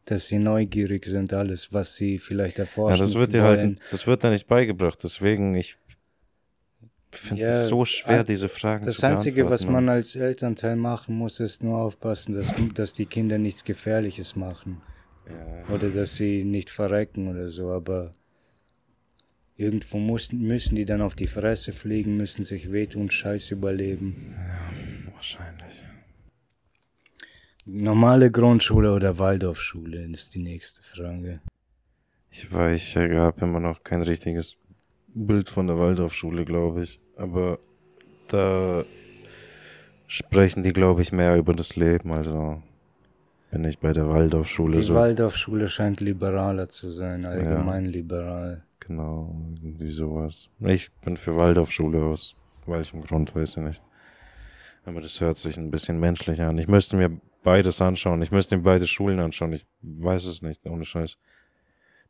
[SPEAKER 1] Dass sie neugierig sind, alles, was sie vielleicht
[SPEAKER 2] Ja,
[SPEAKER 1] erforschen
[SPEAKER 2] das wird dir halt, das wird da nicht beigebracht. Deswegen, ich finde
[SPEAKER 1] Ja,
[SPEAKER 2] es so schwer,
[SPEAKER 1] ein-
[SPEAKER 2] diese Fragen
[SPEAKER 1] Das
[SPEAKER 2] zu
[SPEAKER 1] Einzige, was man als Elternteil machen muss, ist nur aufpassen, dass, dass die Kinder nichts Gefährliches machen.
[SPEAKER 2] Ja.
[SPEAKER 1] Oder dass sie nicht verrecken oder so, aber irgendwo müssen, müssen die dann auf die Fresse fliegen, müssen sich wehtun, Scheiß überleben.
[SPEAKER 2] Wahrscheinlich.
[SPEAKER 1] Normale Grundschule oder Waldorfschule ist die nächste Frage.
[SPEAKER 2] Ich weiß, ich habe immer noch kein richtiges Bild von der Waldorfschule, glaube ich. Aber da sprechen die, glaube ich, mehr über das Leben. Also bin ich bei der Waldorfschule
[SPEAKER 1] Die
[SPEAKER 2] so.
[SPEAKER 1] Waldorfschule scheint liberaler zu sein, allgemein liberal.
[SPEAKER 2] Genau, irgendwie sowas. Ich bin für Waldorfschule aus welchem Grund, weiß ich nicht. Aber das hört sich ein bisschen menschlicher an. Ich müsste mir beides anschauen. Ich müsste mir beide Schulen anschauen. Ich weiß es nicht, ohne Scheiß.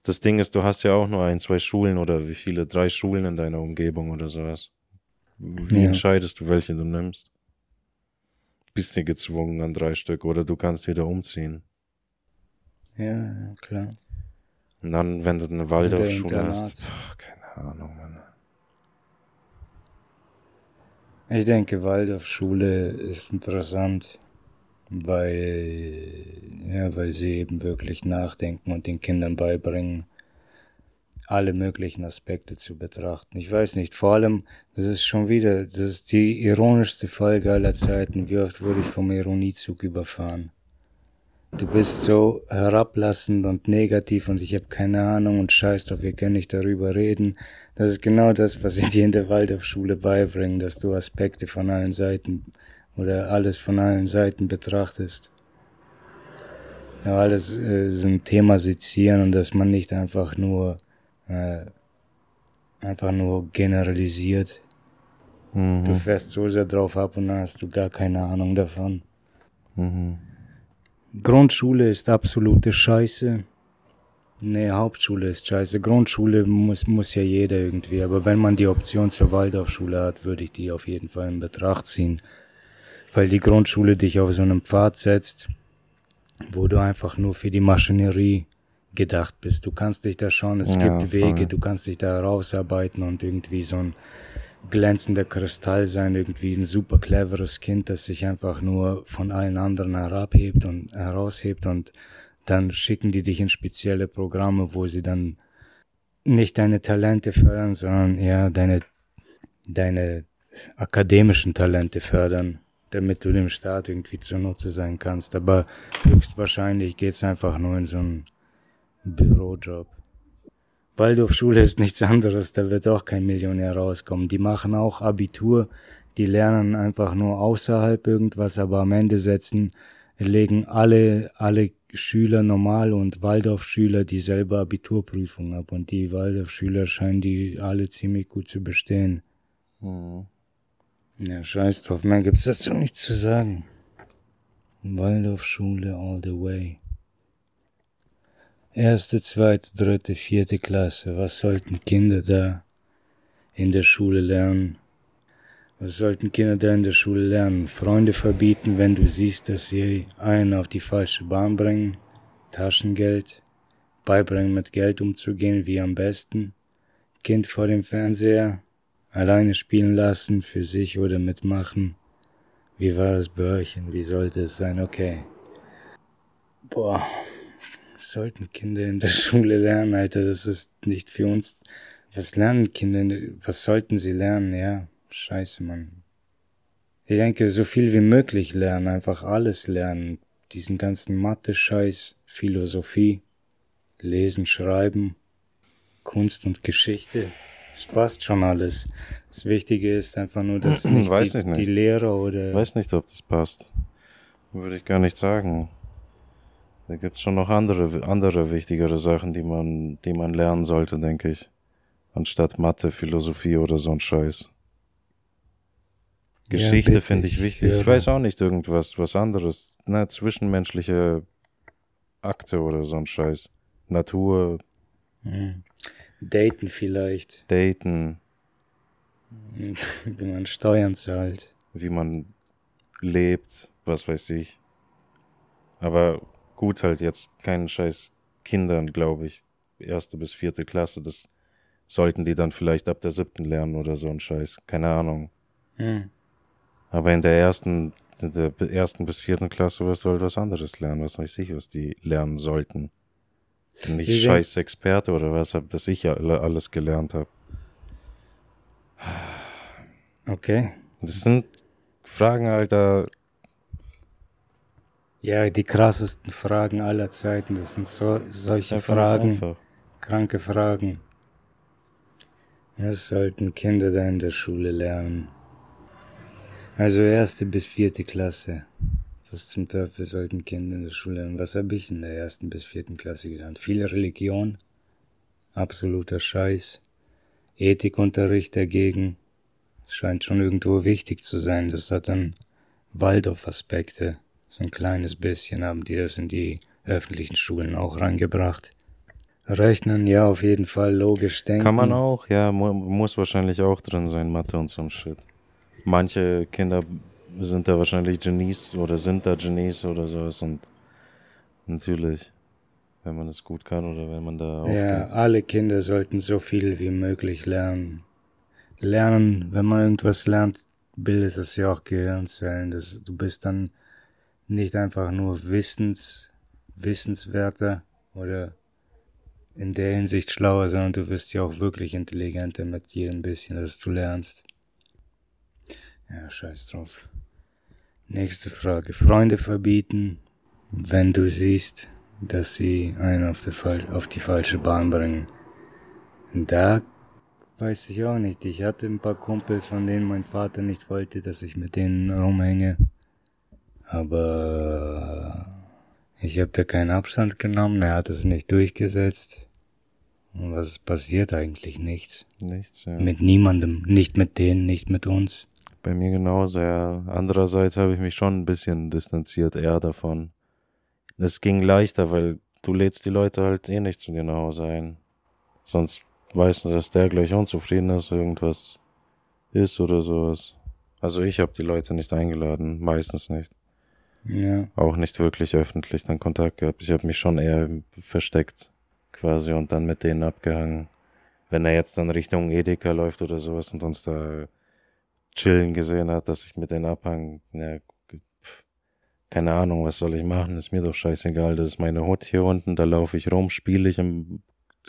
[SPEAKER 2] Das Ding ist, du hast ja auch nur ein, zwei Schulen oder wie viele, drei Schulen in deiner Umgebung oder sowas. Wie
[SPEAKER 1] Ja.
[SPEAKER 2] entscheidest du, welche du nimmst? Bist du gezwungen an drei Stück oder du kannst wieder umziehen.
[SPEAKER 1] Ja, klar.
[SPEAKER 2] Und dann, wenn du eine Waldorfschule hast, pff, keine Ahnung, Mann.
[SPEAKER 1] Ich denke, Waldorfschule ist interessant, weil, ja, weil sie eben wirklich nachdenken und den Kindern beibringen, alle möglichen Aspekte zu betrachten. Ich weiß nicht, vor allem, das ist schon wieder, das ist die ironischste Folge aller Zeiten. Wie oft wurde ich vom Ironiezug überfahren? Du bist so herablassend und negativ und ich habe keine Ahnung und scheiß drauf, wir können nicht darüber reden. Das ist genau das, was sie dir in der Waldorfschule beibringen, dass du Aspekte von allen Seiten oder alles von allen Seiten betrachtest. Ja, alles äh, ein Thema sezieren und dass man nicht einfach nur äh, einfach nur generalisiert. Mhm. Du fährst so sehr drauf ab und dann hast du gar keine Ahnung davon. Mhm. Grundschule ist absolute Scheiße. Nee, Hauptschule ist scheiße. Grundschule muss, muss ja jeder irgendwie. Aber wenn man die Option zur Waldorfschule hat, würde ich die auf jeden Fall in Betracht ziehen. Weil die Grundschule dich auf so einem Pfad setzt, wo du einfach nur für die Maschinerie gedacht bist. Du kannst dich da schon, es ja, gibt Wege, du kannst dich da rausarbeiten und irgendwie so ein glänzender Kristall sein, irgendwie ein super cleveres Kind, das sich einfach nur von allen anderen herabhebt und heraushebt und dann schicken die dich in spezielle Programme, wo sie dann nicht deine Talente fördern, sondern ja deine, deine akademischen Talente fördern, damit du dem Staat irgendwie zunutze sein kannst. Aber höchstwahrscheinlich geht's einfach nur in so einen Bürojob. Waldorfschule ist nichts anderes, da wird auch kein Millionär rauskommen. Die machen auch Abitur, die lernen einfach nur außerhalb irgendwas, aber am Ende setzen, legen alle, alle Schüler normal und Waldorfschüler dieselbe Abiturprüfung ab und die Waldorfschüler scheinen die alle ziemlich gut zu bestehen. Mhm. Ja, scheiß drauf, mehr gibt's dazu nichts zu sagen. Waldorfschule all the way. Erste, zweite, dritte, vierte Klasse. Was sollten Kinder da in der Schule lernen? Was sollten Kinder da in der Schule lernen? Freunde verbieten, wenn du siehst, dass sie einen auf die falsche Bahn bringen. Taschengeld. Beibringen, mit Geld umzugehen, wie am besten. Kind vor dem Fernseher. Alleine spielen lassen, für sich oder mitmachen. Wie war das und wie sollte es sein? Okay. Boah sollten Kinder in der Schule lernen, Alter? Das ist nicht für uns. Was lernen Kinder? Was sollten sie lernen? Ja, scheiße, Mann. Ich denke, so viel wie möglich lernen, einfach alles lernen. Diesen ganzen Mathe-Scheiß, Philosophie, Lesen, Schreiben, Kunst und Geschichte. Das passt schon alles. Das Wichtige ist einfach nur, dass nicht,
[SPEAKER 2] Weiß
[SPEAKER 1] die,
[SPEAKER 2] nicht.
[SPEAKER 1] die Lehrer oder.
[SPEAKER 2] Weiß nicht, ob das passt. Würde ich gar nicht sagen. Da gibt es schon noch andere, andere wichtigere Sachen, die man, die man lernen sollte, denke ich. Anstatt Mathe, Philosophie oder so ein Scheiß. Geschichte ja, finde ich wichtig. Ich weiß auch nicht irgendwas, was anderes. Ne, zwischenmenschliche Akte oder so ein Scheiß. Natur.
[SPEAKER 1] Hm. Daten vielleicht.
[SPEAKER 2] Daten.
[SPEAKER 1] Wie man Steuern zahlt.
[SPEAKER 2] Wie man lebt, was weiß ich. Aber gut halt jetzt keinen Scheiß Kindern, glaube ich. Erste bis vierte Klasse, das sollten die dann vielleicht ab der siebten lernen oder so ein Scheiß. Keine Ahnung. Hm. Aber in der ersten, in der ersten bis vierten Klasse wirst du halt was anderes lernen. Was weiß ich, was die lernen sollten. Nicht ich scheiß Experte oder was, dass ich ja alles gelernt habe.
[SPEAKER 1] Okay.
[SPEAKER 2] Das sind Fragen, Alter,
[SPEAKER 1] ja, die krassesten Fragen aller Zeiten, das sind so, solche ja, Fragen, kranke Fragen. Das sollten Kinder da in der Schule lernen. Also erste bis vierte Klasse. Was zum Teufel sollten Kinder in der Schule lernen? Was habe ich in der ersten bis vierten Klasse gelernt? Viel Religion, absoluter Scheiß, Ethikunterricht dagegen. Scheint schon irgendwo wichtig zu sein. Das hat dann Waldorf-Aspekte. So ein kleines bisschen haben die das in die öffentlichen Schulen auch reingebracht. Rechnen, ja, auf jeden Fall, logisch denken.
[SPEAKER 2] Kann man auch, ja, mu muss wahrscheinlich auch drin sein, Mathe und so ein Shit. Manche Kinder sind da wahrscheinlich Genies oder sind da Genies oder sowas und natürlich, wenn man es gut kann oder wenn man da
[SPEAKER 1] aufgeht. Ja, alle Kinder sollten so viel wie möglich lernen. Lernen, wenn man irgendwas lernt, bildet es ja auch Gehirnzellen. Das, du bist dann nicht einfach nur Wissens, Wissenswerte oder in der Hinsicht schlauer, sondern du wirst ja auch wirklich intelligenter mit jedem bisschen, das du lernst. Ja, scheiß drauf. Nächste Frage. Freunde verbieten, wenn du siehst, dass sie einen auf die, auf die falsche Bahn bringen. Da weiß ich auch nicht. Ich hatte ein paar Kumpels, von denen mein Vater nicht wollte, dass ich mit denen rumhänge. Aber ich habe da keinen Abstand genommen, er hat es nicht durchgesetzt. Und was ist passiert eigentlich? Nichts.
[SPEAKER 2] Nichts, ja.
[SPEAKER 1] Mit niemandem, nicht mit denen, nicht mit uns.
[SPEAKER 2] Bei mir genauso, ja. Andererseits habe ich mich schon ein bisschen distanziert eher davon. Es ging leichter, weil du lädst die Leute halt eh nicht zu dir nach Hause ein. Sonst weißt du, dass der gleich unzufrieden ist, irgendwas ist oder sowas. Also ich habe die Leute nicht eingeladen, meistens nicht.
[SPEAKER 1] Ja.
[SPEAKER 2] Auch nicht wirklich öffentlich dann Kontakt gehabt. Ich habe mich schon eher versteckt quasi und dann mit denen abgehangen. Wenn er jetzt dann Richtung Edeka läuft oder sowas und uns da chillen gesehen hat, dass ich mit denen abhang, ja, keine Ahnung, was soll ich machen, ist mir doch scheißegal, das ist meine Hut hier unten, da laufe ich rum, spiele ich im,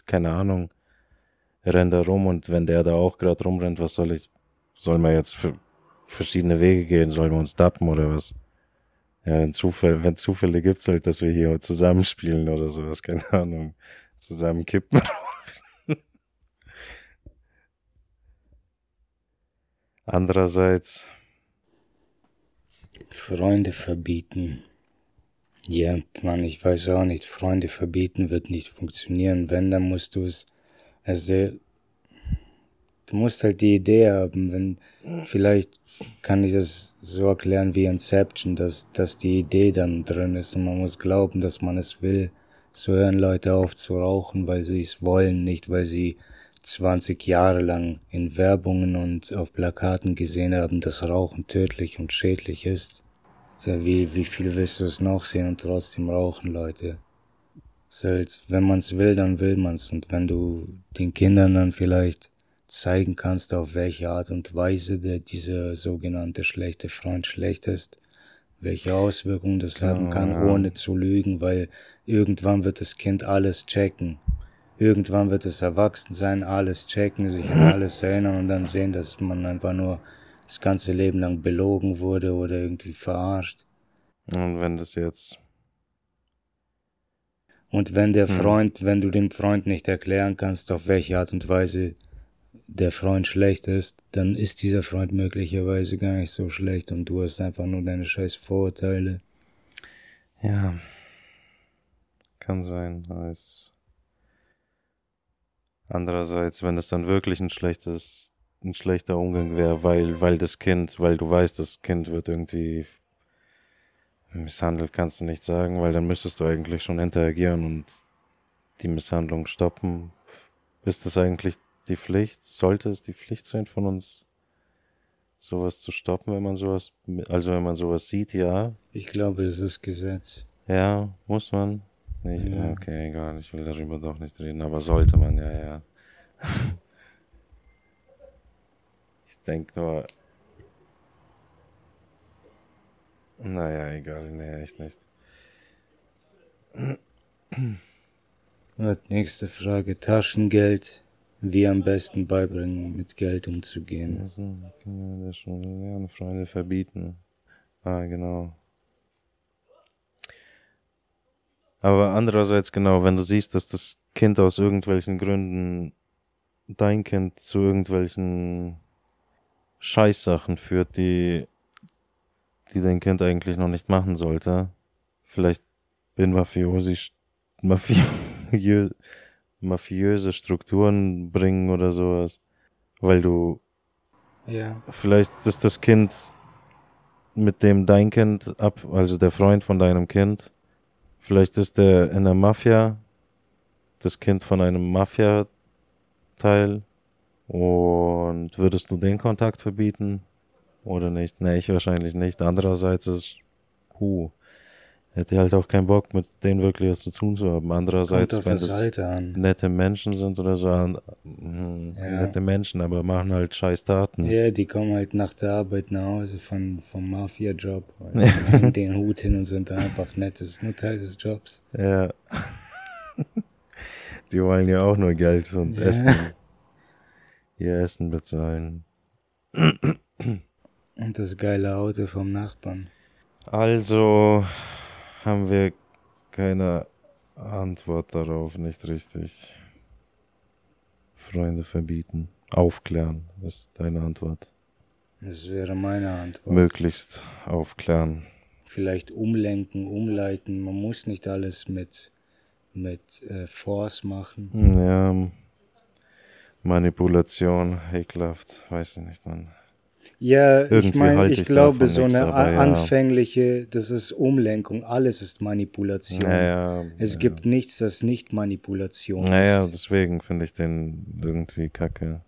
[SPEAKER 2] keine Ahnung, rennt da rum und wenn der da auch gerade rumrennt, was soll ich, soll man jetzt für verschiedene Wege gehen, sollen wir uns dappen oder was? Ja, Zufälle, wenn Zufälle gibt's halt, dass wir hier zusammenspielen oder sowas, keine Ahnung, zusammen kippen. Andererseits.
[SPEAKER 1] Freunde verbieten. Ja, Mann, ich weiß auch nicht. Freunde verbieten wird nicht funktionieren. Wenn, dann musst du es, also, du musst halt die Idee haben, wenn, vielleicht kann ich das so erklären wie Inception, dass, dass die Idee dann drin ist und man muss glauben, dass man es will. So hören Leute auf zu rauchen, weil sie es wollen, nicht weil sie 20 Jahre lang in Werbungen und auf Plakaten gesehen haben, dass Rauchen tödlich und schädlich ist. Also wie, wie viel willst du es noch sehen und trotzdem rauchen, Leute? Halt, wenn man's will, dann will man's. Und wenn du den Kindern dann vielleicht zeigen kannst, auf welche Art und Weise der, dieser sogenannte schlechte Freund schlecht ist, welche Auswirkungen das haben kann, ohne zu lügen, weil irgendwann wird das Kind alles checken. Irgendwann wird es erwachsen sein, alles checken, sich an alles erinnern und dann sehen, dass man einfach nur das ganze Leben lang belogen wurde oder irgendwie verarscht.
[SPEAKER 2] Und wenn das jetzt.
[SPEAKER 1] Und wenn der hm. Freund, wenn du dem Freund nicht erklären kannst, auf welche Art und Weise der Freund schlecht ist, dann ist dieser Freund möglicherweise gar nicht so schlecht und du hast einfach nur deine scheiß Vorurteile.
[SPEAKER 2] Ja. Kann sein. Andererseits, wenn es dann wirklich ein schlechtes, ein schlechter Umgang wäre, weil, weil das Kind, weil du weißt, das Kind wird irgendwie misshandelt, kannst du nicht sagen, weil dann müsstest du eigentlich schon interagieren und die Misshandlung stoppen. Ist das eigentlich die Pflicht? Sollte es die Pflicht sein von uns, sowas zu stoppen, wenn man sowas, also wenn man sowas sieht, ja?
[SPEAKER 1] Ich glaube, es ist Gesetz.
[SPEAKER 2] Ja, muss man. Nicht? Ja. Okay, egal, ich will darüber doch nicht reden, aber sollte man, ja, ja. ich denke nur. Naja, egal, nee, echt nicht.
[SPEAKER 1] Und nächste Frage: Taschengeld. Wie am besten beibringen, mit Geld umzugehen.
[SPEAKER 2] Also, können wir das schon lernen, Freunde verbieten. Ah, genau. Aber andererseits genau, wenn du siehst, dass das Kind aus irgendwelchen Gründen dein Kind zu irgendwelchen Scheißsachen führt, die, die dein Kind eigentlich noch nicht machen sollte. Vielleicht in Mafiosi, Mafiö, mafiöse Strukturen bringen oder sowas. Weil du,
[SPEAKER 1] ja.
[SPEAKER 2] vielleicht ist das Kind, mit dem dein Kind ab, also der Freund von deinem Kind, Vielleicht ist er in der Mafia, das Kind von einem Mafia-Teil. Und würdest du den Kontakt verbieten? Oder nicht? Nee, ich wahrscheinlich nicht. Andererseits ist, huh, hätte halt auch keinen Bock, mit denen wirklich was zu tun zu haben. Andererseits,
[SPEAKER 1] wenn das
[SPEAKER 2] nette Menschen sind oder so, an, hm, ja. nette Menschen, aber machen halt scheiß Taten.
[SPEAKER 1] Ja, die kommen halt nach der Arbeit nach Hause von, vom Mafia-Job, hängen den Hut hin und sind einfach nett. Das ist nur Teil des Jobs.
[SPEAKER 2] Ja. Die wollen ja auch nur Geld und
[SPEAKER 1] Ja.
[SPEAKER 2] Essen. Ihr Essen bezahlen.
[SPEAKER 1] Und das geile Auto vom Nachbarn.
[SPEAKER 2] Also haben wir keine Antwort darauf, nicht richtig. Freunde verbieten. Aufklären ist deine Antwort.
[SPEAKER 1] Das wäre meine Antwort.
[SPEAKER 2] Möglichst aufklären.
[SPEAKER 1] Vielleicht umlenken, umleiten. Man muss nicht alles mit, mit äh, Force machen.
[SPEAKER 2] Ja, Manipulation, ekelhaft, weiß ich nicht, man.
[SPEAKER 1] Ja, ich
[SPEAKER 2] Irgendwie
[SPEAKER 1] meine,
[SPEAKER 2] halte
[SPEAKER 1] ich
[SPEAKER 2] ich
[SPEAKER 1] glaube, so
[SPEAKER 2] nix,
[SPEAKER 1] eine
[SPEAKER 2] aber
[SPEAKER 1] a-
[SPEAKER 2] ja.
[SPEAKER 1] anfängliche, das ist Umlenkung. Alles ist Manipulation.
[SPEAKER 2] Naja,
[SPEAKER 1] Es
[SPEAKER 2] ja.
[SPEAKER 1] gibt nichts, das nicht Manipulation
[SPEAKER 2] Naja,
[SPEAKER 1] ist.
[SPEAKER 2] deswegen finde ich den irgendwie kacke.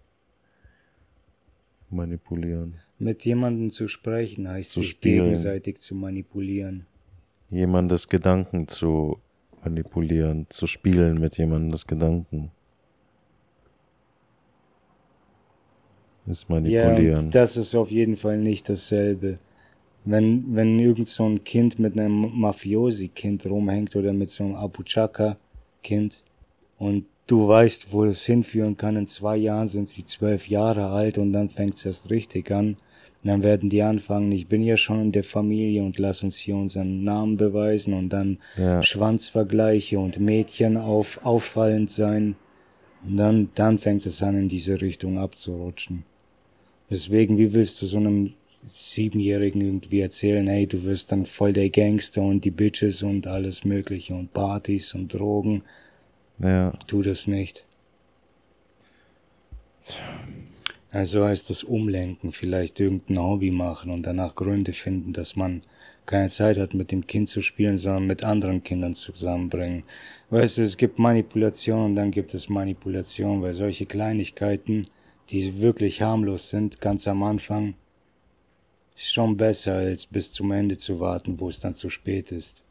[SPEAKER 2] Manipulieren.
[SPEAKER 1] Mit jemandem zu sprechen heißt
[SPEAKER 2] Zu
[SPEAKER 1] sich
[SPEAKER 2] spielen.
[SPEAKER 1] gegenseitig zu manipulieren.
[SPEAKER 2] Jemandes Gedanken zu manipulieren, zu spielen mit jemandes Gedanken. Ist
[SPEAKER 1] Ja,
[SPEAKER 2] manipulieren.
[SPEAKER 1] und das ist auf jeden Fall nicht dasselbe. Wenn, wenn irgend so ein Kind mit einem Mafiosi-Kind rumhängt oder mit so einem Abuchaka-Kind und du weißt, wo es hinführen kann, in zwei Jahren sind sie zwölf Jahre alt und dann fängt es erst richtig an. Und dann werden die anfangen, ich bin ja schon in der Familie und lass uns hier unseren Namen beweisen und dann
[SPEAKER 2] ja,
[SPEAKER 1] Schwanzvergleiche und Mädchen auf, auffallend sein. Und dann, dann fängt es an, in diese Richtung abzurutschen. Deswegen, wie willst du so einem Siebenjährigen irgendwie erzählen, hey, du wirst dann voll der Gangster und die Bitches und alles Mögliche und Partys und Drogen.
[SPEAKER 2] ja,
[SPEAKER 1] Tu das nicht. Also heißt das Umlenken, vielleicht irgendein Hobby machen und danach Gründe finden, dass man keine Zeit hat, mit dem Kind zu spielen, sondern mit anderen Kindern zusammenbringen. Weißt du, es gibt Manipulation und dann gibt es Manipulation, weil solche Kleinigkeiten, die wirklich harmlos sind, ganz am Anfang, ist schon besser, als bis zum Ende zu warten, wo es dann zu spät ist.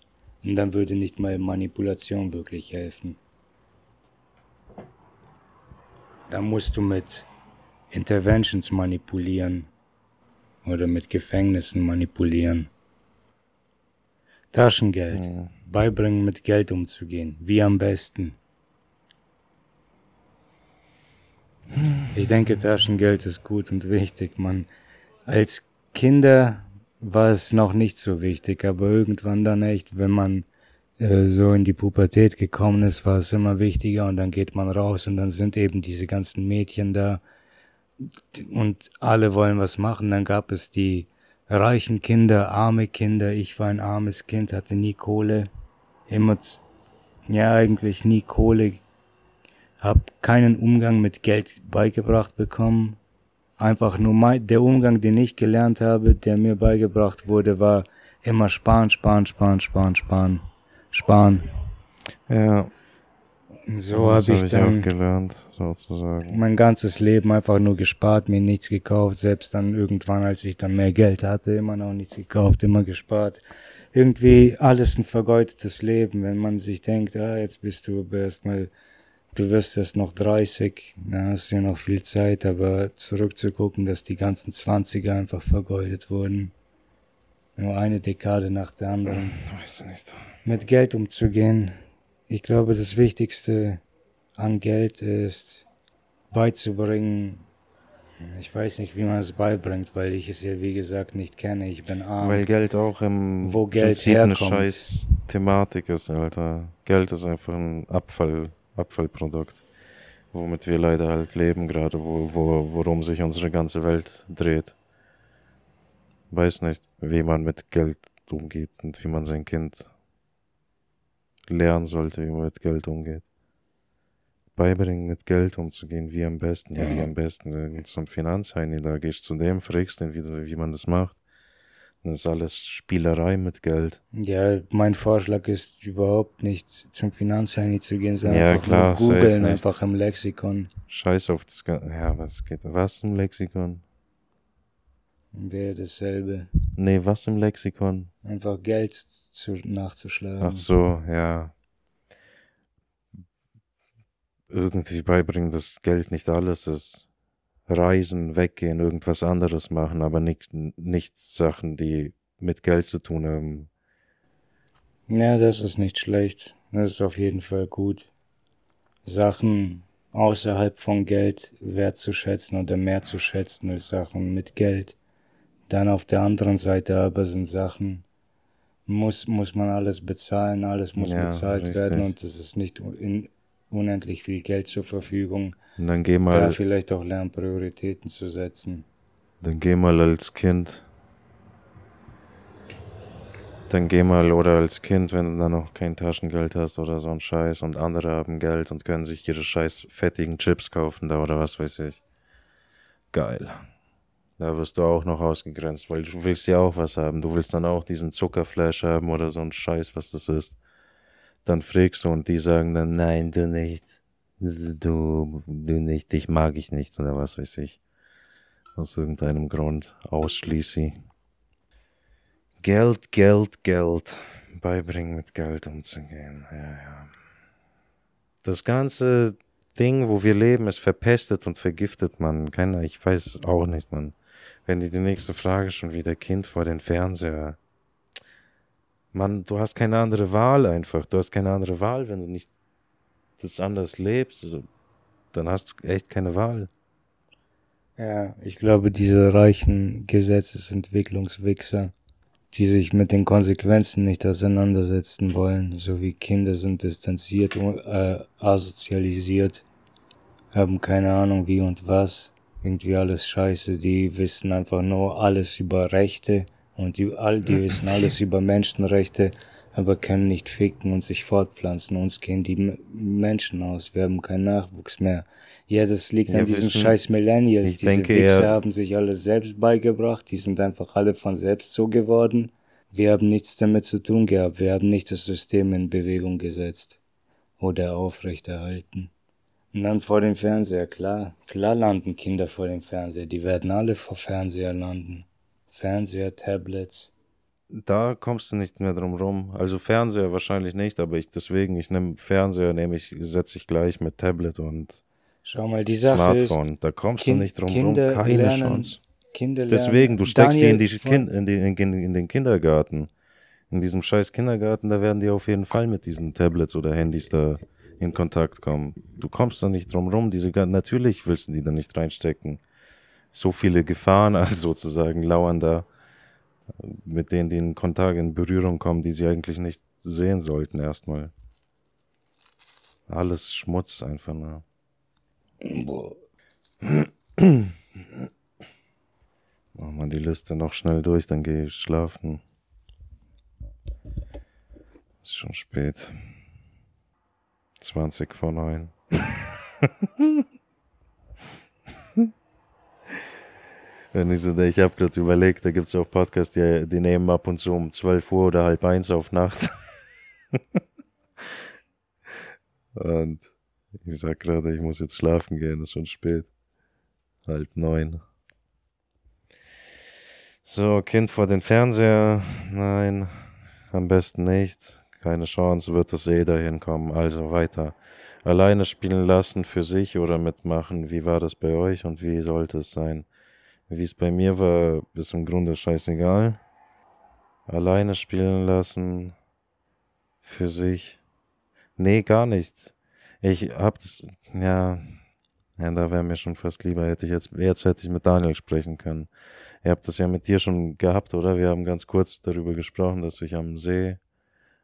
[SPEAKER 1] Und dann würde nicht mal Manipulation wirklich helfen. Da musst du mit Interventions manipulieren oder mit Gefängnissen manipulieren. Taschengeld.
[SPEAKER 2] ja.
[SPEAKER 1] Beibringen, mit Geld umzugehen. Wie am besten. Ich denke, Taschengeld ist gut und wichtig. Man, als Kinder war es noch nicht so wichtig, aber irgendwann dann echt, wenn man äh, so in die Pubertät gekommen ist, war es immer wichtiger und dann geht man raus und dann sind eben diese ganzen Mädchen da und alle wollen was machen. Dann gab es die reichen Kinder, arme Kinder. Ich war ein armes Kind, hatte nie Kohle. Immer, ja, eigentlich nie Kohle. Hab keinen Umgang mit Geld beigebracht bekommen. Einfach nur mein, der Umgang, den ich gelernt habe, der mir beigebracht wurde, war immer sparen, sparen, sparen, sparen, sparen, sparen.
[SPEAKER 2] ja.
[SPEAKER 1] So habe
[SPEAKER 2] hab
[SPEAKER 1] ich dann
[SPEAKER 2] gelernt, sozusagen.
[SPEAKER 1] mein ganzes Leben einfach nur gespart, mir nichts gekauft, selbst dann irgendwann, als ich dann mehr Geld hatte, immer noch nichts gekauft, immer gespart. Irgendwie alles ein vergeudetes Leben, wenn man sich denkt, ah, jetzt bist du erstmal, du wirst erst noch 30, da hast du ja noch viel Zeit, aber zurückzugucken, dass die ganzen 20er einfach vergeudet wurden. Nur eine Dekade nach der anderen
[SPEAKER 2] Weiß ich nicht.
[SPEAKER 1] mit Geld umzugehen. Ich glaube, das Wichtigste an Geld ist beizubringen. Ich weiß nicht, wie man es beibringt, weil ich es ja wie gesagt nicht kenne. Ich bin arm.
[SPEAKER 2] Weil Geld auch im
[SPEAKER 1] Wo Geld
[SPEAKER 2] Prinzip eine
[SPEAKER 1] herkommt.
[SPEAKER 2] scheiß Thematik ist, Alter. Geld ist einfach ein Abfall, Abfallprodukt, womit wir leider halt leben gerade, wo, wo, worum sich unsere ganze Welt dreht. Weiß nicht, wie man mit Geld umgeht und wie man sein Kind lernen sollte, wie man mit Geld umgeht. Beibringen, mit Geld umzugehen, wie am besten, ja, wie am besten. Irgend so ein Finanzheini, da gehst du zu dem, fragst ihn, wie, wie man das macht. Das ist alles Spielerei mit Geld.
[SPEAKER 1] Ja, mein Vorschlag ist überhaupt nicht zum Finanzheini zu gehen, sondern
[SPEAKER 2] Ja,
[SPEAKER 1] einfach
[SPEAKER 2] klar,
[SPEAKER 1] googeln, einfach im Lexikon.
[SPEAKER 2] Scheiß auf das Ganze. Ja, was geht? Was im Lexikon?
[SPEAKER 1] Wäre dasselbe.
[SPEAKER 2] Nee, was im Lexikon?
[SPEAKER 1] Einfach Geld zu, nachzuschlagen.
[SPEAKER 2] Ach so, ja. Irgendwie beibringen, dass Geld nicht alles ist. Reisen, weggehen, irgendwas anderes machen, aber nicht, nicht Sachen, die mit Geld zu tun haben.
[SPEAKER 1] Ja, das ist nicht schlecht. Das ist auf jeden Fall gut. Sachen außerhalb von Geld wertzuschätzen oder mehr zu schätzen als Sachen mit Geld. Dann auf der anderen Seite aber sind Sachen, muss, muss man alles bezahlen, alles muss ja, bezahlt richtig. werden und es ist nicht in unendlich viel Geld zur Verfügung.
[SPEAKER 2] Und dann geh mal. Da
[SPEAKER 1] vielleicht auch lernen, Prioritäten zu setzen.
[SPEAKER 2] Dann geh mal als Kind. Dann geh mal oder als Kind, wenn du dann noch kein Taschengeld hast oder so ein Scheiß und andere haben Geld und können sich ihre scheiß fettigen Chips kaufen da oder was weiß ich. Geil. Da wirst du auch noch ausgegrenzt, weil du willst ja auch was haben. Du willst dann auch diesen Zuckerfleisch haben oder so ein Scheiß, was das ist. Dann fragst du und die sagen dann, nein, du nicht. Du, du nicht, dich mag ich nicht oder was weiß ich. Aus irgendeinem Grund ausschließe. Geld, Geld, Geld. Beibringen mit Geld umzugehen. Ja, ja. Das ganze Ding, wo wir leben, ist verpestet und vergiftet, man. Keiner, ich weiß auch nicht, man wenn die die nächste Frage schon wieder Kind vor den Fernseher. Mann, du hast keine andere Wahl einfach. Du hast keine andere Wahl, wenn du nicht das anders lebst. Dann hast du echt keine Wahl.
[SPEAKER 1] Ja, ich glaube, diese reichen Gesetzesentwicklungswichser, die sich mit den Konsequenzen nicht auseinandersetzen wollen, so wie Kinder sind distanziert, äh, asozialisiert, haben keine Ahnung wie und was, irgendwie alles scheiße. Die wissen einfach nur alles über Rechte und die, all, die wissen alles über Menschenrechte, aber können nicht ficken und sich fortpflanzen. Uns gehen die Menschen aus. Wir haben keinen Nachwuchs mehr. Ja, das liegt ja, an diesen wissen, scheiß Millennials. Diese denke, Wichser ja. haben sich alles selbst beigebracht. Die sind einfach alle von selbst so geworden. Wir haben nichts damit zu tun gehabt. Wir haben nicht das System in Bewegung gesetzt oder aufrechterhalten. Und dann vor dem Fernseher, klar. Klar landen Kinder vor dem Fernseher. Die werden alle vor Fernseher landen. Fernseher, Tablets.
[SPEAKER 2] Da kommst du nicht mehr drum rum. Also Fernseher wahrscheinlich nicht, aber ich deswegen, ich nehme Fernseher, nehme ich, setze ich gleich mit Tablet und
[SPEAKER 1] Schau mal, die Sache
[SPEAKER 2] Smartphone.
[SPEAKER 1] Ist,
[SPEAKER 2] da kommst kind, du nicht drum Kinder rum. Keine
[SPEAKER 1] lernen,
[SPEAKER 2] Chance.
[SPEAKER 1] Kinder
[SPEAKER 2] Deswegen, du steckst Daniel die in, die kind, in, die, in, in den Kindergarten. In diesem scheiß Kindergarten, da werden die auf jeden Fall mit diesen Tablets oder Handys da in Kontakt kommen. Du kommst da nicht drum rum. Diese, natürlich willst du die da nicht reinstecken. So viele Gefahren also sozusagen lauern da, mit denen die in Kontakt, in Berührung kommen, die sie eigentlich nicht sehen sollten erstmal. Alles Schmutz einfach nur. Machen wir die Liste noch schnell durch, dann gehe ich schlafen. Ist schon spät. 20 vor 9. Wenn ich so, ich habe gerade überlegt, da gibt es auch Podcasts, die, die nehmen ab und zu um 12 Uhr oder halb eins auf Nacht. und ich sag gerade, ich muss jetzt schlafen gehen, ist schon spät. Halb neun. So, Kind vor den Fernseher. Nein, am besten nicht. Keine Chance, wird das eh dahin kommen. Also weiter. Alleine spielen lassen für sich oder mitmachen. Wie war das bei euch und wie sollte es sein? Wie es bei mir war, ist im Grunde scheißegal. Alleine spielen lassen für sich. Nee, gar nicht. Ich hab das, ja, ja, da wäre mir schon fast lieber, hätte ich jetzt, jetzt hätte ich mit Daniel sprechen können. Ihr habt das ja mit dir schon gehabt, oder? Wir haben ganz kurz darüber gesprochen, dass ich am See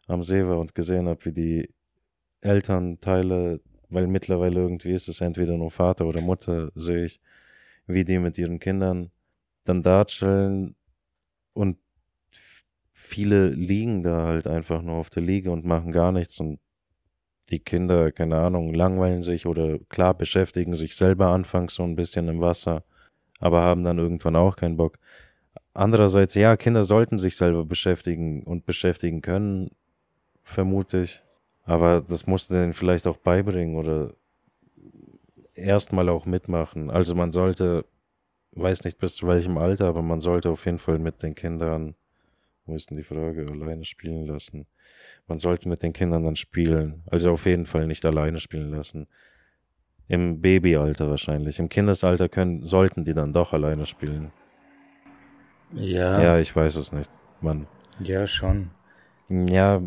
[SPEAKER 2] am See war und gesehen habe, wie die Elternteile, weil mittlerweile irgendwie ist es entweder nur Vater oder Mutter, sehe ich, wie die mit ihren Kindern dann da chillen und viele liegen da halt einfach nur auf der Liege und machen gar nichts und die Kinder, keine Ahnung, langweilen sich oder klar beschäftigen sich selber anfangs so ein bisschen im Wasser, aber haben dann irgendwann auch keinen Bock. Andererseits, ja, Kinder sollten sich selber beschäftigen und beschäftigen können, vermute ich. Aber das musst du denen vielleicht auch beibringen oder erstmal auch mitmachen. Also man sollte, weiß nicht bis zu welchem Alter, aber man sollte auf jeden Fall mit den Kindern, wo ist denn die Frage, alleine spielen lassen. Man sollte mit den Kindern dann spielen. Also auf jeden Fall nicht alleine spielen lassen. Im Babyalter wahrscheinlich. Im Kindesalter können, sollten die dann doch alleine spielen.
[SPEAKER 1] Ja.
[SPEAKER 2] Ja, ich weiß es nicht. Man.
[SPEAKER 1] Ja, schon.
[SPEAKER 2] Ja,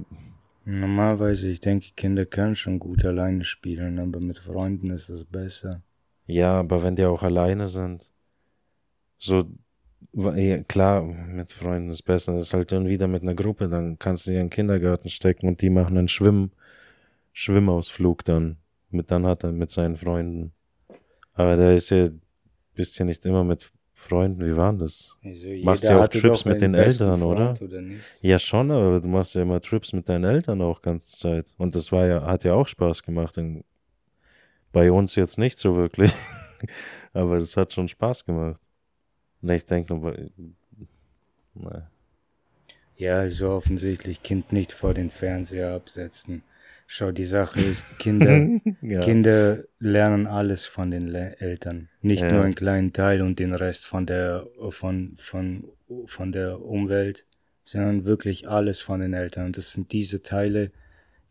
[SPEAKER 1] Normalerweise, ich denke, Kinder können schon gut alleine spielen, aber mit Freunden ist es besser.
[SPEAKER 2] Ja, aber wenn die auch alleine sind, so, klar, mit Freunden ist besser. Das ist halt dann wieder mit einer Gruppe, dann kannst du die in den Kindergarten stecken und die machen einen Schwimm, Schwimmausflug dann. Mit, dann hat er mit seinen Freunden. Aber der ist ja, bist ja nicht immer mit Freunden, wie waren das?
[SPEAKER 1] Also
[SPEAKER 2] machst ja auch Trips mit den Eltern, oder?
[SPEAKER 1] Oder?
[SPEAKER 2] Ja, schon, aber du machst ja immer Trips mit deinen Eltern auch ganze Zeit. Und das war ja, hat ja auch Spaß gemacht. In, bei uns jetzt nicht so wirklich. aber es hat schon Spaß gemacht. Und ich denke ne.
[SPEAKER 1] Ja, also offensichtlich Kind nicht vor den Fernseher absetzen. Schau, die Sache ist, Kinder,
[SPEAKER 2] ja.
[SPEAKER 1] Kinder lernen alles von den Le Eltern. Nicht
[SPEAKER 2] Ja.
[SPEAKER 1] nur einen kleinen Teil und den Rest von der, von, von, von der Umwelt, sondern wirklich alles von den Eltern. Und das sind diese Teile,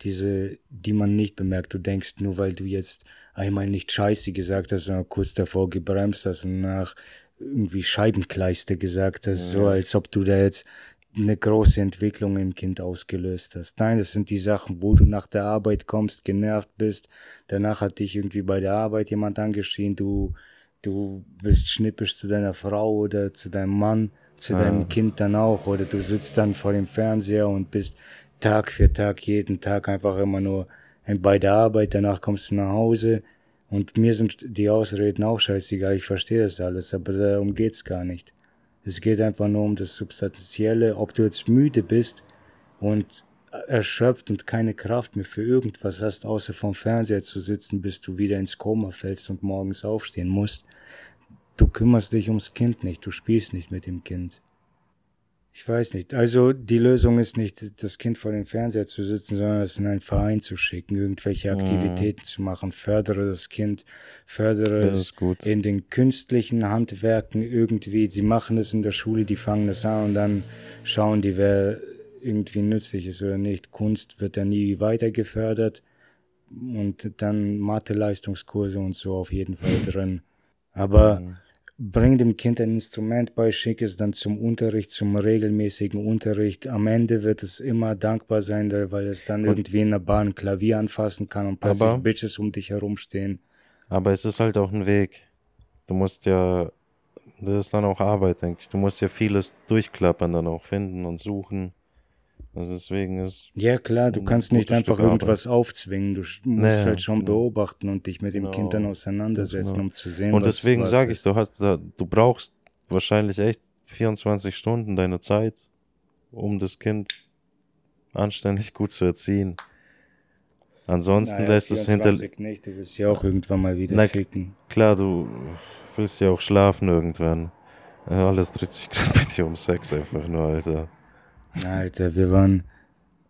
[SPEAKER 1] diese, die man nicht bemerkt. Du denkst nur, weil du jetzt einmal nicht Scheiße gesagt hast, sondern kurz davor gebremst hast und nach irgendwie Scheibenkleister gesagt hast, so
[SPEAKER 2] Ja.
[SPEAKER 1] als ob du da jetzt eine große Entwicklung im Kind ausgelöst hast. Nein, das sind die Sachen, wo du nach der Arbeit kommst, genervt bist. Danach hat dich irgendwie bei der Arbeit jemand angeschrien, du, du bist schnippisch zu deiner Frau oder zu deinem Mann, zu
[SPEAKER 2] Ah.
[SPEAKER 1] deinem Kind dann auch, oder du sitzt dann vor dem Fernseher und bist Tag für Tag, jeden Tag einfach immer nur bei der Arbeit, danach kommst du nach Hause und mir sind die Ausreden auch scheißegal, ich verstehe das alles, aber darum geht's gar nicht. Es geht einfach nur um das Substanzielle, ob du jetzt müde bist und erschöpft und keine Kraft mehr für irgendwas hast, außer vom Fernseher zu sitzen, bis du wieder ins Koma fällst und morgens aufstehen musst. Du kümmerst dich ums Kind nicht, du spielst nicht mit dem Kind. Ich weiß nicht. Also die Lösung ist nicht, das Kind vor dem Fernseher zu sitzen, sondern es in einen Verein zu schicken, irgendwelche
[SPEAKER 2] Mhm.
[SPEAKER 1] Aktivitäten zu machen. Fördere das Kind, fördere
[SPEAKER 2] Das
[SPEAKER 1] es in den künstlichen Handwerken irgendwie. Die machen das in der Schule, die fangen das an und dann schauen die, wer irgendwie nützlich ist oder nicht. Kunst wird da nie weiter gefördert und dann Mathe-Leistungskurse und so auf jeden Fall drin. Aber
[SPEAKER 2] Mhm.
[SPEAKER 1] Bring dem Kind ein Instrument bei, schick es dann zum Unterricht, zum regelmäßigen Unterricht. Am Ende wird es immer dankbar sein, weil es dann
[SPEAKER 2] Und-
[SPEAKER 1] irgendwie in der Bahn ein Klavier anfassen kann und plötzlich
[SPEAKER 2] Aber-
[SPEAKER 1] Bitches um dich herumstehen.
[SPEAKER 2] Aber es ist halt auch ein Weg. Du musst ja, das ist dann auch Arbeit, denke ich. Du musst ja vieles durchklappern, dann auch finden und suchen. Also deswegen ist,
[SPEAKER 1] Ja klar, du kannst nicht einfach
[SPEAKER 2] Stück Arbeit.
[SPEAKER 1] irgendwas aufzwingen. Du musst
[SPEAKER 2] Nee,
[SPEAKER 1] halt schon
[SPEAKER 2] ja.
[SPEAKER 1] beobachten und dich mit dem
[SPEAKER 2] Genau,
[SPEAKER 1] Kind dann auseinandersetzen,
[SPEAKER 2] genau.
[SPEAKER 1] um zu sehen,
[SPEAKER 2] und
[SPEAKER 1] was,
[SPEAKER 2] deswegen sage ich, du hast da, du brauchst wahrscheinlich echt 24 Stunden deiner Zeit, um das Kind anständig gut zu erziehen. Ansonsten
[SPEAKER 1] Naja,
[SPEAKER 2] lässt es hinter,
[SPEAKER 1] 24 nicht, du willst ja auch irgendwann mal wieder
[SPEAKER 2] Na,
[SPEAKER 1] ficken.
[SPEAKER 2] klar, du willst ja auch schlafen irgendwann. Äh, Alles dreht sich gerade mit dir um Sex einfach nur, Alter.
[SPEAKER 1] Alter, wir waren,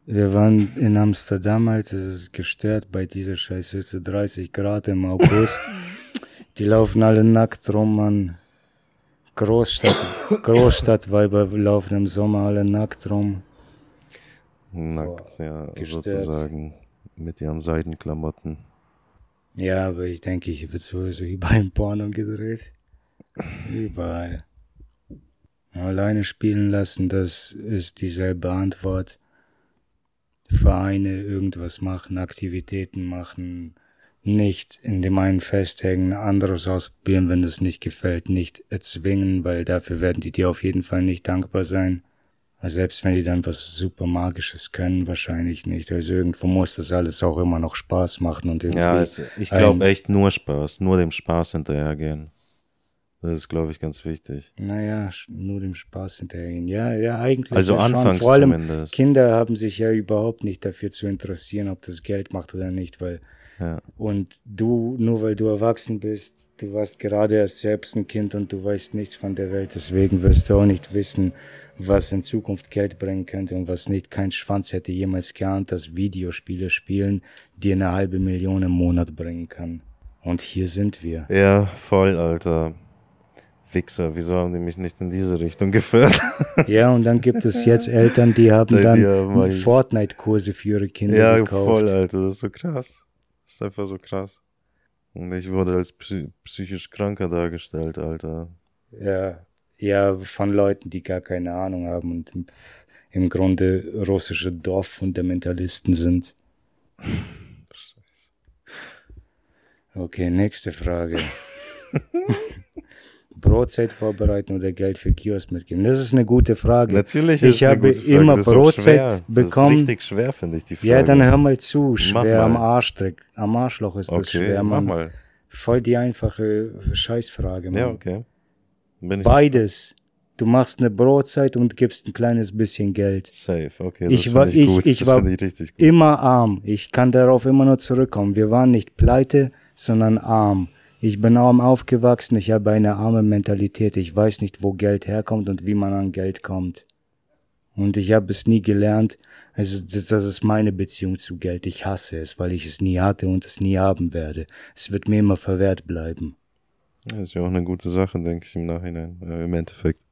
[SPEAKER 1] wir waren in Amsterdam, Alter, das ist gestört bei dieser Scheißhitze, 30 Grad im August. Die laufen alle nackt rum, Mann. Großstadt, Großstadtweiber laufen im Sommer alle nackt rum.
[SPEAKER 2] Nackt, ja,
[SPEAKER 1] gestört.
[SPEAKER 2] sozusagen. Mit ihren Seidenklamotten.
[SPEAKER 1] Ja, aber ich denke, hier wird sowieso überall im Porno gedreht. Überall. Alleine spielen lassen, das ist dieselbe Antwort. Vereine irgendwas machen, Aktivitäten machen, nicht in dem einen festhängen, anderes ausprobieren, wenn es nicht gefällt, nicht erzwingen, weil dafür werden die dir auf jeden Fall nicht dankbar sein. Selbst wenn die dann was super Magisches können, wahrscheinlich nicht. Also irgendwo muss das alles auch immer noch Spaß machen und irgendwie.
[SPEAKER 2] Ja, es, ich glaube echt nur Spaß, nur dem Spaß hinterhergehen. Das ist, glaube ich, ganz wichtig.
[SPEAKER 1] Naja, nur dem Spaß hinterhergehen. Ja, ja, eigentlich.
[SPEAKER 2] Also
[SPEAKER 1] ja schon.
[SPEAKER 2] anfangs
[SPEAKER 1] Vor allem
[SPEAKER 2] zumindest.
[SPEAKER 1] Kinder haben sich ja überhaupt nicht dafür zu interessieren, ob das Geld macht oder nicht, weil
[SPEAKER 2] Ja.
[SPEAKER 1] und du, nur weil du erwachsen bist, du warst gerade erst selbst ein Kind und du weißt nichts von der Welt, deswegen wirst du auch nicht wissen, was in Zukunft Geld bringen könnte und was nicht. Kein Schwanz hätte jemals geahnt, dass Videospiele spielen dir eine halbe Million im Monat bringen kann. Und hier sind wir.
[SPEAKER 2] ja, voll, Alter. Wichser, wieso haben die mich nicht in diese Richtung geführt?
[SPEAKER 1] Ja, und dann gibt es jetzt Eltern, die haben
[SPEAKER 2] Die
[SPEAKER 1] dann
[SPEAKER 2] haben
[SPEAKER 1] Fortnite-Kurse für ihre Kinder
[SPEAKER 2] ja,
[SPEAKER 1] gekauft.
[SPEAKER 2] voll, Alter, das ist so krass. Das ist einfach so krass. Und ich wurde als psy psychisch Kranker dargestellt, Alter.
[SPEAKER 1] Ja, ja, von Leuten, die gar keine Ahnung haben. Und im Grunde russische Dorffundamentalisten sind. Okay, nächste Frage. Brotzeit vorbereiten oder Geld für Kiosk mitgeben? Das ist eine gute Frage.
[SPEAKER 2] Natürlich
[SPEAKER 1] ist Ich
[SPEAKER 2] eine
[SPEAKER 1] habe
[SPEAKER 2] gute Frage.
[SPEAKER 1] immer
[SPEAKER 2] Das ist
[SPEAKER 1] Brotzeit
[SPEAKER 2] schwer.
[SPEAKER 1] bekommen.
[SPEAKER 2] Das ist richtig schwer, finde ich, die Frage.
[SPEAKER 1] Ja, dann hör mal zu.
[SPEAKER 2] Mach
[SPEAKER 1] Schwer am
[SPEAKER 2] mal.
[SPEAKER 1] Arschtrick. Am Arschloch ist das
[SPEAKER 2] Okay,
[SPEAKER 1] schwer,
[SPEAKER 2] mach
[SPEAKER 1] Mann.
[SPEAKER 2] mal.
[SPEAKER 1] Voll die einfache Scheißfrage, Mann.
[SPEAKER 2] Ja, okay. Ich
[SPEAKER 1] Beides. Du machst eine Brotzeit und gibst ein kleines bisschen Geld.
[SPEAKER 2] safe. Okay, das
[SPEAKER 1] Ich war-
[SPEAKER 2] ich,
[SPEAKER 1] ich-
[SPEAKER 2] gut.
[SPEAKER 1] ich
[SPEAKER 2] das
[SPEAKER 1] war
[SPEAKER 2] ich richtig gut.
[SPEAKER 1] Immer arm. Ich kann darauf immer nur zurückkommen. Wir waren nicht pleite, sondern arm. Ich bin arm aufgewachsen. Ich habe eine arme Mentalität. Ich weiß nicht, wo Geld herkommt und wie man an Geld kommt. Und ich habe es nie gelernt. Also das, ist meine Beziehung zu Geld. Ich hasse es, weil ich es nie hatte und es nie haben werde. Es wird mir immer verwehrt bleiben.
[SPEAKER 2] Das ist ja auch eine gute Sache, denke ich, im Nachhinein. Äh, Im Endeffekt.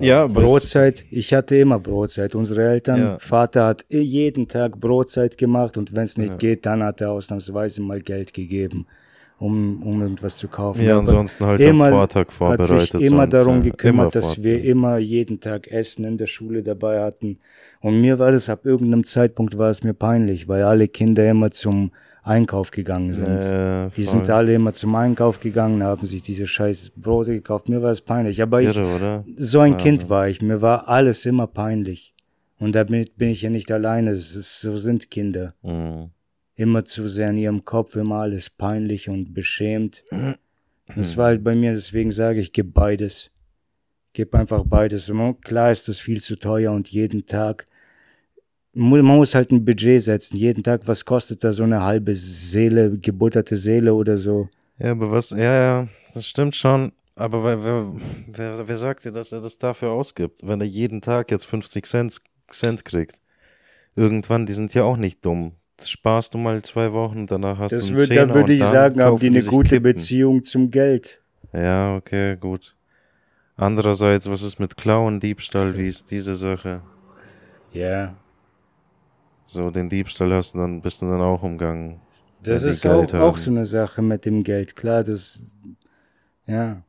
[SPEAKER 2] Ja, aber
[SPEAKER 1] Brotzeit, ich hatte immer Brotzeit. Unsere Eltern,
[SPEAKER 2] Ja.
[SPEAKER 1] Vater hat jeden Tag Brotzeit gemacht und wenn es nicht
[SPEAKER 2] Ja.
[SPEAKER 1] geht, dann hat er ausnahmsweise mal Geld gegeben, um, um irgendwas zu kaufen.
[SPEAKER 2] Ja,
[SPEAKER 1] Aber
[SPEAKER 2] ansonsten halt am Vortag
[SPEAKER 1] hat
[SPEAKER 2] vorbereitet.
[SPEAKER 1] sich immer
[SPEAKER 2] sonst,
[SPEAKER 1] darum
[SPEAKER 2] ja.
[SPEAKER 1] gekümmert,
[SPEAKER 2] Immer
[SPEAKER 1] dass wir immer jeden Tag Essen in der Schule dabei hatten. Und mir war das ab irgendeinem Zeitpunkt war es mir peinlich, weil alle Kinder immer zum Einkauf gegangen sind.
[SPEAKER 2] Ja,
[SPEAKER 1] Die sind alle immer zum Einkauf gegangen, haben sich diese scheiß Brote gekauft. Mir war es peinlich. Aber ich,
[SPEAKER 2] Irre, oder?
[SPEAKER 1] so ein
[SPEAKER 2] Wahnsinn.
[SPEAKER 1] Kind war ich. Mir war alles immer peinlich. Und damit bin ich ja nicht alleine. Es ist, so sind Kinder.
[SPEAKER 2] Mhm.
[SPEAKER 1] Immer zu sehr in ihrem Kopf, immer alles peinlich und beschämt. Das war halt bei mir, deswegen sage ich, gib beides. Gib einfach beides. Klar ist das viel zu teuer und jeden Tag. Man muss halt ein Budget setzen. Jeden Tag, was kostet da so eine halbe Seele, gebutterte Seele oder so?
[SPEAKER 2] Ja, aber was, ja, ja, das stimmt schon. Aber wer, wer, wer, wer sagt dir, dass er das dafür ausgibt, wenn er jeden Tag jetzt 50 Cent, Cent kriegt? Irgendwann, die sind ja auch nicht dumm. Sparst du mal zwei Wochen, danach hast
[SPEAKER 1] Das
[SPEAKER 2] du einen
[SPEAKER 1] würd,
[SPEAKER 2] Zehner
[SPEAKER 1] da würde ich
[SPEAKER 2] dann
[SPEAKER 1] sagen, haben die eine
[SPEAKER 2] sich
[SPEAKER 1] gute
[SPEAKER 2] Kippen.
[SPEAKER 1] Beziehung zum Geld.
[SPEAKER 2] Ja, okay, gut. Andererseits, was ist mit Klauen, Diebstahl, wie ist diese Sache?
[SPEAKER 1] Ja.
[SPEAKER 2] So, den Diebstahl hast du dann, bist du dann auch umgangen.
[SPEAKER 1] Das
[SPEAKER 2] die
[SPEAKER 1] ist auch, auch so eine Sache mit dem Geld. Klar, das, ja.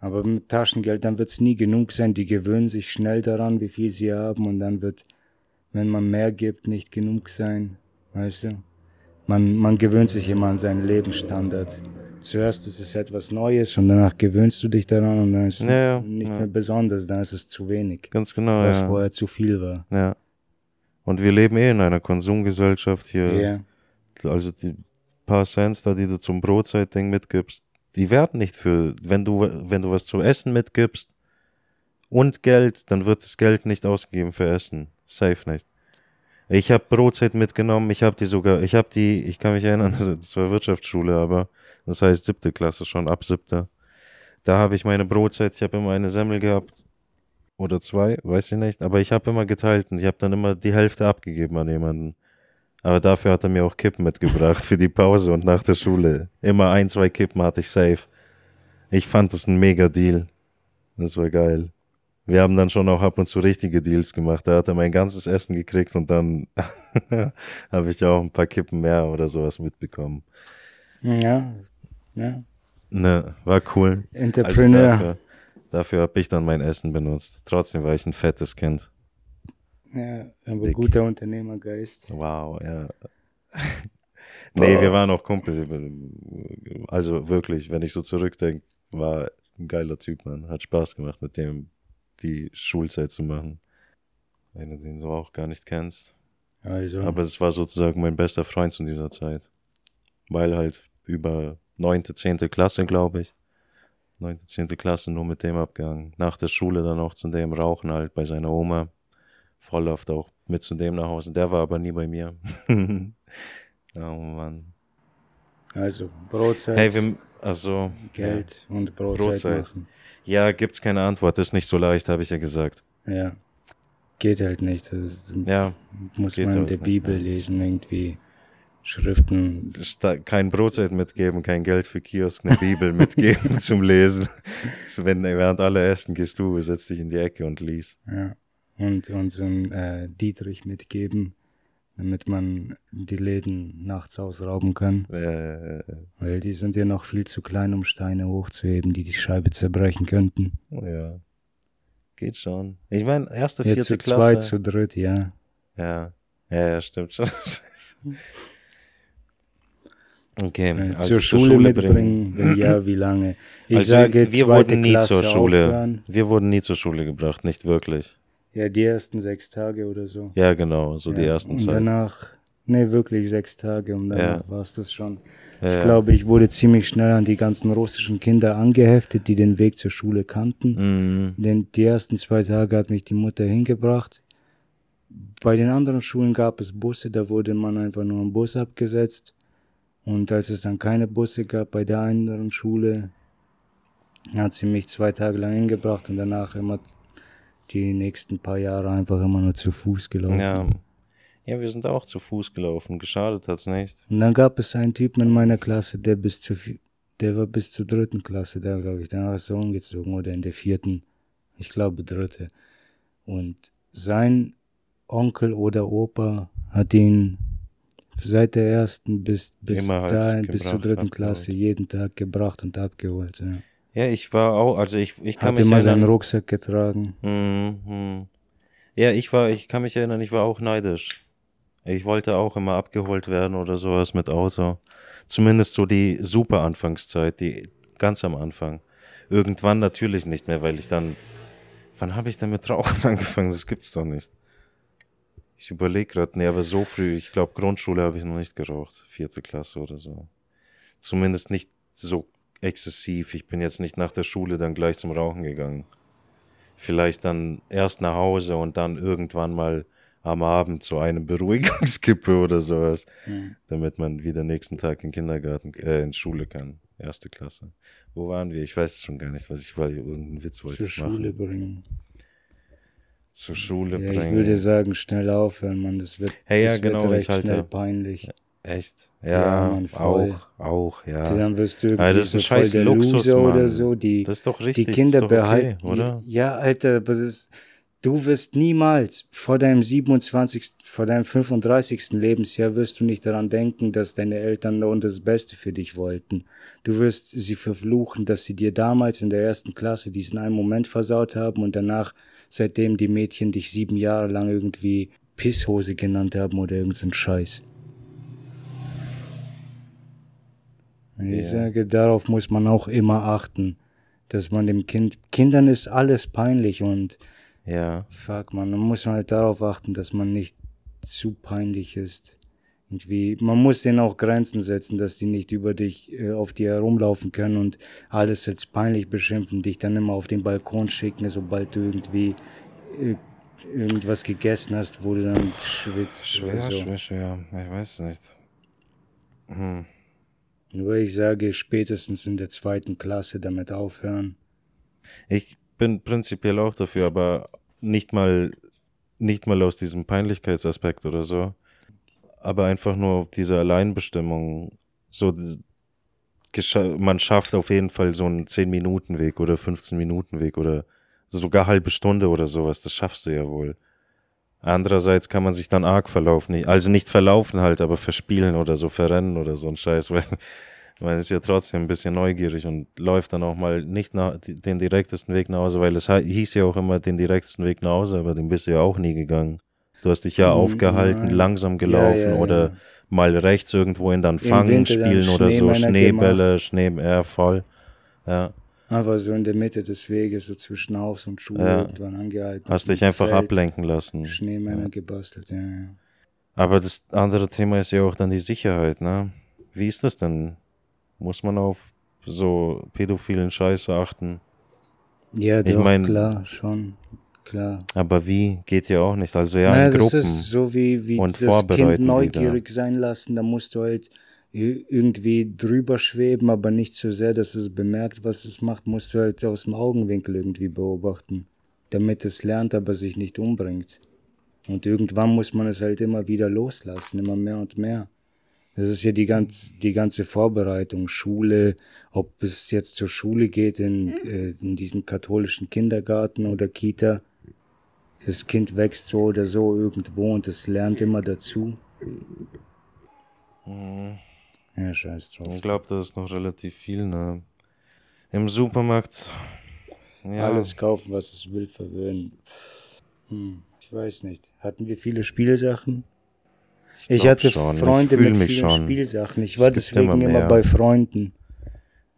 [SPEAKER 1] Aber mit Taschengeld, dann wird es nie genug sein. Die gewöhnen sich schnell daran, wie viel sie haben. Und dann wird, wenn man mehr gibt, nicht genug sein. Weißt du? Man, man gewöhnt sich immer an seinen Lebensstandard. Zuerst ist es etwas Neues und danach gewöhnst du dich daran und dann ist es
[SPEAKER 2] Ja,
[SPEAKER 1] nicht
[SPEAKER 2] ja.
[SPEAKER 1] mehr besonders, dann ist es zu wenig,
[SPEAKER 2] Ganz genau,
[SPEAKER 1] was
[SPEAKER 2] ja.
[SPEAKER 1] vorher zu viel war.
[SPEAKER 2] ja. Und wir leben eh in einer Konsumgesellschaft hier.
[SPEAKER 1] Ja.
[SPEAKER 2] Also die paar Cents da, die du zum Brotzeitding mitgibst, die werden nicht für, wenn du, wenn du was zu essen mitgibst und Geld, dann wird das Geld nicht ausgegeben für Essen. Safe nicht. Ich habe Brotzeit mitgenommen, ich habe die sogar, ich habe die, ich kann mich erinnern, das war Wirtschaftsschule, aber das heißt siebte Klasse schon, ab siebter. Da habe ich meine Brotzeit, ich habe immer eine Semmel gehabt oder zwei, weiß ich nicht, aber ich habe immer geteilt und ich habe dann immer die Hälfte abgegeben an jemanden. Aber dafür hat er mir auch Kippen mitgebracht für die Pause und nach der Schule. Immer ein, zwei Kippen hatte ich safe. Ich fand das ein mega Deal. Das war geil. Wir haben dann schon auch ab und zu richtige Deals gemacht. Da hat er mein ganzes Essen gekriegt und dann habe ich auch ein paar Kippen mehr oder sowas mitbekommen.
[SPEAKER 1] Ja. Ja.
[SPEAKER 2] Ne, war cool. Also
[SPEAKER 1] Entrepreneur.
[SPEAKER 2] dafür dafür habe ich dann mein Essen benutzt. Trotzdem war ich ein fettes Kind.
[SPEAKER 1] Ja, aber
[SPEAKER 2] Dick.
[SPEAKER 1] guter Unternehmergeist.
[SPEAKER 2] Wow, ja. nee, wir waren auch Kumpels. Also wirklich, wenn ich so zurückdenke, war ein geiler Typ, man. Hat Spaß gemacht, mit dem die Schulzeit zu machen. Wenn du den so auch gar nicht kennst.
[SPEAKER 1] Also,
[SPEAKER 2] Aber es war sozusagen mein bester Freund zu dieser Zeit. Weil halt über neunte, zehnte Klasse, glaube ich. Neunte, zehnte Klasse nur mit dem abgegangen. Nach der Schule dann auch zu dem Rauchen halt bei seiner Oma. Voll oft auch mit zu dem nach Hause. Der war aber nie bei mir. oh Mann.
[SPEAKER 1] also Brotzeit,
[SPEAKER 2] Hey, wir, also.
[SPEAKER 1] Geld und Brotzeit,
[SPEAKER 2] Brotzeit.
[SPEAKER 1] machen.
[SPEAKER 2] Ja, gibt's keine Antwort. Ist nicht so leicht, habe ich ja gesagt.
[SPEAKER 1] Ja. Geht halt nicht. Das ist,
[SPEAKER 2] Ja,
[SPEAKER 1] muss man in
[SPEAKER 2] halt
[SPEAKER 1] der
[SPEAKER 2] nicht,
[SPEAKER 1] Bibel
[SPEAKER 2] ne?
[SPEAKER 1] lesen, irgendwie Schriften.
[SPEAKER 2] kein Brotzeit mitgeben, kein Geld für Kiosk, eine Bibel mitgeben zum Lesen. Wenn, während alle essen, gehst du, setzt dich in die Ecke und liest.
[SPEAKER 1] Ja. Und, ein äh, Dietrich mitgeben, damit man die Läden nachts ausrauben kann.
[SPEAKER 2] Äh,
[SPEAKER 1] Weil die sind ja noch viel zu klein, um Steine hochzuheben, die die Scheibe zerbrechen könnten.
[SPEAKER 2] ja. geht schon. Ich meine, erste,
[SPEAKER 1] Ja,
[SPEAKER 2] vierte
[SPEAKER 1] zu
[SPEAKER 2] Klasse.
[SPEAKER 1] zweit, zu dritt, ja.
[SPEAKER 2] Ja, ja, ja, stimmt schon. okay,
[SPEAKER 1] Äh,
[SPEAKER 2] also
[SPEAKER 1] zur Schule, mitbringen, wenn ja, wie lange? Ich
[SPEAKER 2] also
[SPEAKER 1] sage,
[SPEAKER 2] wir
[SPEAKER 1] zweite
[SPEAKER 2] wurden nie
[SPEAKER 1] Klasse
[SPEAKER 2] zur Schule.
[SPEAKER 1] aufhören.
[SPEAKER 2] Wir wurden nie zur Schule gebracht, nicht wirklich.
[SPEAKER 1] Ja, die ersten sechs Tage oder so.
[SPEAKER 2] Ja, genau, so die
[SPEAKER 1] Ja,
[SPEAKER 2] ersten
[SPEAKER 1] und
[SPEAKER 2] Zeit.
[SPEAKER 1] danach, ne, wirklich sechs Tage und danach
[SPEAKER 2] Ja.
[SPEAKER 1] war es das schon.
[SPEAKER 2] Ja,
[SPEAKER 1] Ich glaube, ich wurde ziemlich schnell an die ganzen russischen Kinder angeheftet, die den Weg zur Schule kannten.
[SPEAKER 2] Mhm.
[SPEAKER 1] Denn die ersten zwei Tage hat mich die Mutter hingebracht. Bei den anderen Schulen gab es Busse, da wurde man einfach nur am Bus abgesetzt. Und als es dann keine Busse gab bei der anderen Schule, hat sie mich zwei Tage lang hingebracht und danach immer die nächsten paar Jahre einfach immer nur zu Fuß gelaufen.
[SPEAKER 2] Ja. ja, wir sind auch zu Fuß gelaufen. Geschadet hat's nicht.
[SPEAKER 1] Und dann gab es einen Typen in meiner Klasse, der bis zur, vi- der war bis zur dritten Klasse da, glaube ich. Danach ist er umgezogen oder in der vierten, ich glaube dritte. Und sein Onkel oder Opa hat ihn seit der ersten bis, bis
[SPEAKER 2] halt
[SPEAKER 1] dahin, bis zur dritten. Klasse jeden Tag gebracht und abgeholt. Ja.
[SPEAKER 2] Ja, ich war auch, also ich, ich kann
[SPEAKER 1] Hat
[SPEAKER 2] mich
[SPEAKER 1] immer seinen
[SPEAKER 2] erinnern.
[SPEAKER 1] Rucksack getragen.
[SPEAKER 2] Mhm. Ja, ich war, ich kann mich erinnern, ich war auch neidisch. Ich wollte auch immer abgeholt werden oder sowas mit Auto. Zumindest so die super Anfangszeit, die ganz am Anfang. Irgendwann natürlich nicht mehr, weil ich dann, wann habe ich denn mit Rauchen angefangen? Das gibt's doch nicht. Ich überlege gerade, nee, aber so früh, ich glaube Grundschule habe ich noch nicht geraucht, vierte Klasse oder so. Zumindest nicht so exzessiv. Ich bin jetzt nicht nach der Schule dann gleich zum Rauchen gegangen vielleicht dann erst nach Hause und dann irgendwann mal am Abend zu einem Beruhigungskippe oder sowas,
[SPEAKER 1] Mhm.
[SPEAKER 2] damit man wieder nächsten Tag in Kindergarten, äh, in Schule kann. Erste Klasse. Wo waren wir? Ich weiß es schon gar nicht, was ich war. Irgendeinen Witz wollte
[SPEAKER 1] Zur
[SPEAKER 2] ich
[SPEAKER 1] Schule
[SPEAKER 2] machen.
[SPEAKER 1] bringen.
[SPEAKER 2] Zur Schule
[SPEAKER 1] Ja,
[SPEAKER 2] bringen.
[SPEAKER 1] ich würde sagen, schnell aufhören, man. Das wird,
[SPEAKER 2] Ja, ja,
[SPEAKER 1] das
[SPEAKER 2] genau,
[SPEAKER 1] wird
[SPEAKER 2] ich
[SPEAKER 1] recht
[SPEAKER 2] halte-
[SPEAKER 1] schnell peinlich.
[SPEAKER 2] Echt?
[SPEAKER 1] Ja,
[SPEAKER 2] Ja,
[SPEAKER 1] Mann, voll.
[SPEAKER 2] auch, auch, ja.
[SPEAKER 1] Dann wirst du irgendwie
[SPEAKER 2] Ja, das ist
[SPEAKER 1] so
[SPEAKER 2] ein
[SPEAKER 1] voll
[SPEAKER 2] scheiß
[SPEAKER 1] der
[SPEAKER 2] Luxus,
[SPEAKER 1] Loser oder
[SPEAKER 2] Mann.
[SPEAKER 1] so. Die,
[SPEAKER 2] Das ist doch richtig.
[SPEAKER 1] die Kinder
[SPEAKER 2] okay,
[SPEAKER 1] behalten.
[SPEAKER 2] oder?
[SPEAKER 1] Ja, Alter, aber das, du wirst niemals vor deinem 27., vor deinem 35. Lebensjahr wirst du nicht daran denken, dass deine Eltern nur das Beste für dich wollten. Du wirst sie verfluchen, dass sie dir damals in der ersten Klasse diesen einen Moment versaut haben und danach, seitdem die Mädchen dich sieben Jahre lang irgendwie Pisshose genannt haben oder irgendein Scheiß. Ich
[SPEAKER 2] Ja.
[SPEAKER 1] sage, darauf muss man auch immer achten, dass man dem Kind, Kindern ist alles peinlich und
[SPEAKER 2] Ja.
[SPEAKER 1] fuck man, man muss halt darauf achten, dass man nicht zu peinlich ist. Irgendwie, man muss denen auch Grenzen setzen, dass die nicht über dich, äh, auf dir herumlaufen können und alles als peinlich beschimpfen, dich dann immer auf den Balkon schicken, sobald du irgendwie äh, irgendwas gegessen hast, wo du dann schwitzt.
[SPEAKER 2] Schwer,
[SPEAKER 1] oder so.
[SPEAKER 2] schwer, schwer. Ich weiß es nicht. Hm.
[SPEAKER 1] Nur ich sage, spätestens in der zweiten Klasse damit aufhören.
[SPEAKER 2] Ich bin prinzipiell auch dafür, aber nicht mal, nicht mal aus diesem Peinlichkeitsaspekt oder so. Aber einfach nur diese Alleinbestimmung. So, man schafft auf jeden Fall so einen 10-Minuten-Weg oder 15-Minuten-Weg oder sogar halbe Stunde oder sowas. Das schaffst du ja wohl. Andererseits kann man sich dann arg verlaufen. Also nicht verlaufen halt, aber verspielen oder so, verrennen oder so ein Scheiß, weil man ist ja trotzdem ein bisschen neugierig und läuft dann auch mal nicht nach, den direktesten Weg nach Hause, weil es hieß ja auch immer den direktesten Weg nach Hause, aber den bist du ja auch nie gegangen. Du hast dich ja
[SPEAKER 1] Hm,
[SPEAKER 2] aufgehalten,
[SPEAKER 1] nein.
[SPEAKER 2] langsam gelaufen
[SPEAKER 1] Ja, ja,
[SPEAKER 2] oder
[SPEAKER 1] ja.
[SPEAKER 2] mal rechts irgendwo in dann Fangen spielen oder so, Schneebälle, Schnee, ja, voll. Ja,
[SPEAKER 1] Einfach so in der Mitte des Weges, so zwischen Haus und Schule
[SPEAKER 2] Ja.
[SPEAKER 1] irgendwann angehalten.
[SPEAKER 2] hast dich einfach
[SPEAKER 1] Feld,
[SPEAKER 2] ablenken lassen.
[SPEAKER 1] Schneemänner gebastelt, ja, ja.
[SPEAKER 2] Aber das andere Thema ist ja auch dann die Sicherheit, ne? Wie ist das denn? Muss man auf so pädophilen Scheiße achten?
[SPEAKER 1] Ja,
[SPEAKER 2] Ich
[SPEAKER 1] doch,
[SPEAKER 2] mein-
[SPEAKER 1] klar, schon, klar.
[SPEAKER 2] Aber wie? Geht ja auch nicht. Also ja,
[SPEAKER 1] naja,
[SPEAKER 2] in
[SPEAKER 1] das
[SPEAKER 2] Gruppen.
[SPEAKER 1] ist so wie, wie
[SPEAKER 2] und
[SPEAKER 1] das Kind neugierig sein lassen, da musst du halt irgendwie drüber schweben, aber nicht so sehr, dass es bemerkt, was es macht, musst du halt aus dem Augenwinkel irgendwie beobachten, damit es lernt, aber sich nicht umbringt. Und irgendwann muss man es halt immer wieder loslassen, immer mehr und mehr. Das ist ja die, ganz, die ganze Vorbereitung, Schule, ob es jetzt zur Schule geht, in, äh, in diesen katholischen Kindergarten oder Kita. Das Kind wächst so oder so irgendwo und es lernt immer dazu.
[SPEAKER 2] Mhm.
[SPEAKER 1] Ja, scheiß drauf.
[SPEAKER 2] Ich glaube, das ist noch relativ viel, ne? Im Supermarkt Ja.
[SPEAKER 1] Alles kaufen, was es will, verwöhnen. Hm, ich weiß nicht. Hatten wir viele Spielsachen? Ich,
[SPEAKER 2] glaub
[SPEAKER 1] hatte
[SPEAKER 2] schon.
[SPEAKER 1] Freunde
[SPEAKER 2] ich
[SPEAKER 1] mit vielen
[SPEAKER 2] schon.
[SPEAKER 1] Spielsachen. Ich war deswegen
[SPEAKER 2] immer
[SPEAKER 1] immer, bei Freunden,